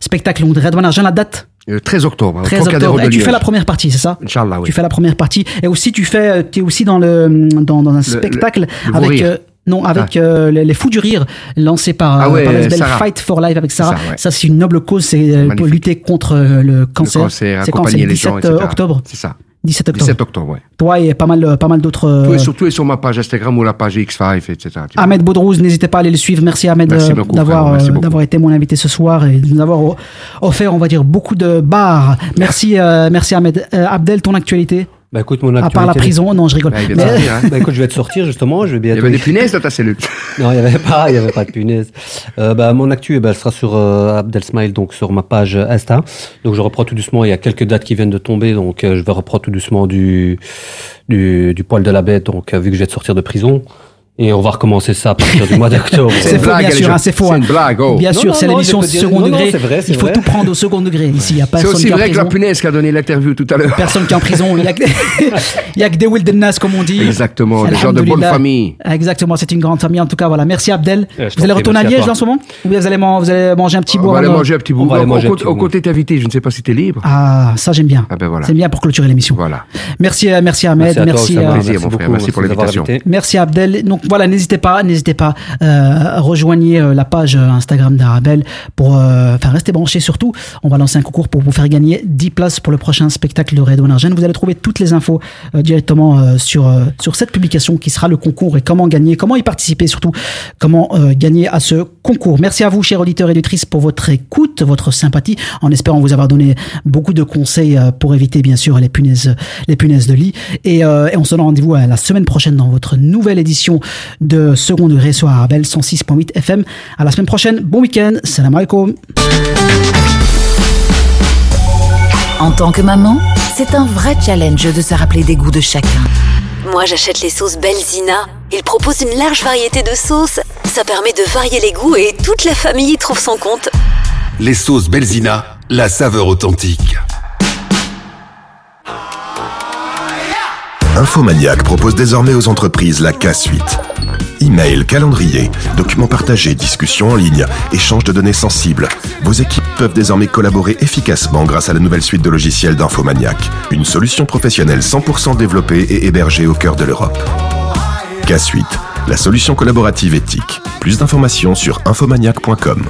spectacle. Donc Redouane Argent, la date? Euh, 13 octobre. au 13 Trocadéro octobre. Et tu fais la première partie, c'est ça? Inch'Allah, oui. Tu fais la première partie. Et aussi, tu fais, tu es aussi dans le, dans, dans un spectacle le avec, euh, non, avec euh, les, les Fous du rire, lancé par, Ah euh, ouais, par. Fight for Life avec Sarah. Ça, ouais. Ça, c'est une noble cause, c'est euh, pour lutter contre le cancer. cancer, c'est quand accompagner c'est le les gens, 17 etc. octobre. C'est ça. 17 octobre. 17 octobre, ouais. Toi et pas mal, pas mal d'autres. Tout euh, est sur, ma page Instagram ou la page X5, etc. Ahmed Baudrouz, n'hésitez pas à aller le suivre. Merci Ahmed d'avoir été mon invité ce soir et de nous avoir offert, on va dire, beaucoup de bars. Merci, euh, merci Ahmed. Euh, Abdel, ton actualité? Bah écoute, mon À part la prison, non, je rigole. Il vient Mais- hein. Bah écoute, je vais te sortir justement. Je vais Il bientôt. y avait des punaises dans ta cellule. Non, il n'y avait pas, il y avait pas de punaise. Euh, bah, mon actu, eh ben, elle sera sur euh, Abdel Smile, donc sur ma page Insta. Donc je reprends tout doucement. Il y a quelques dates qui viennent de tomber, donc euh, je vais reprendre tout doucement du du, du poil de la bête. Donc euh, vu que je vais de sortir de prison. Et on va recommencer ça à partir du mois d'octobre. C'est faux, blague, bien sûr, hein, c'est faux. c'est hein. une blague, oh. Bien Non, sûr, non, c'est non, l'émission second non, non, degré. c'est vrai, c'est Il faut vrai. tout prendre au second degré. Ici, il n'y a C'est personne aussi qui est en vrai que la prison. punaise qui a donné l'interview tout à l'heure. Personne qui est en prison. Il n'y a, que- y a que des Wildennas, comme on dit. Exactement, des gens de bonne famille. Exactement, c'est une grande famille. En tout cas, voilà. Merci Abdel. Euh, je vous allez retourner à Liège toi. en ce moment Ou bien vous allez, man- vous allez manger un petit On bout va aller manger un petit bout. On va aller Au- manger au un côté- t'invité, je ne sais pas si t'es libre. Ah, ça j'aime bien. Ah ben voilà. C'est bien pour clôturer l'émission. Voilà. Merci, euh, merci Ahmed. Merci Merci, Oussama. euh, pour l'invitation. Merci Abdel. Donc voilà, n'hésitez pas, n'hésitez pas, euh, rejoignez euh, la page euh, Instagram d'Arabelle pour, euh, enfin restez branchés surtout. On va lancer un concours pour vous faire gagner 10 places pour le prochain spectacle de Redouane Argent. Vous allez trouver toutes les infos euh, directement sur sur cette publication qui sera le concours et comment gagner, comment y participer surtout, comment gagner à ce concours. Merci à vous, chers auditeurs et auditrices, pour votre écoute, votre sympathie, en espérant vous avoir donné beaucoup de conseils pour éviter bien sûr les punaises, les punaises de lit. Et, et on se donne rendez-vous la semaine prochaine dans votre nouvelle édition de Second Degré sur Arabelle 106.8 FM. À la semaine prochaine. Bon week-end. Salam alaikum. En tant que maman, c'est un vrai challenge de se rappeler des goûts de chacun. Moi, j'achète les sauces Belzina. Ils proposent une large variété de sauces. Ça permet de varier les goûts et toute la famille y trouve son compte. Les sauces Belzina, la saveur authentique. Infomaniac propose désormais aux entreprises la K-Suite. Email, calendrier, documents partagés, discussions en ligne, échange de données sensibles. Vos équipes peuvent désormais collaborer efficacement grâce à la nouvelle suite de logiciels d'Infomaniac. Une solution professionnelle 100% développée et hébergée au cœur de l'Europe. K-Suite, la solution collaborative éthique. Plus d'informations sur infomaniac.com.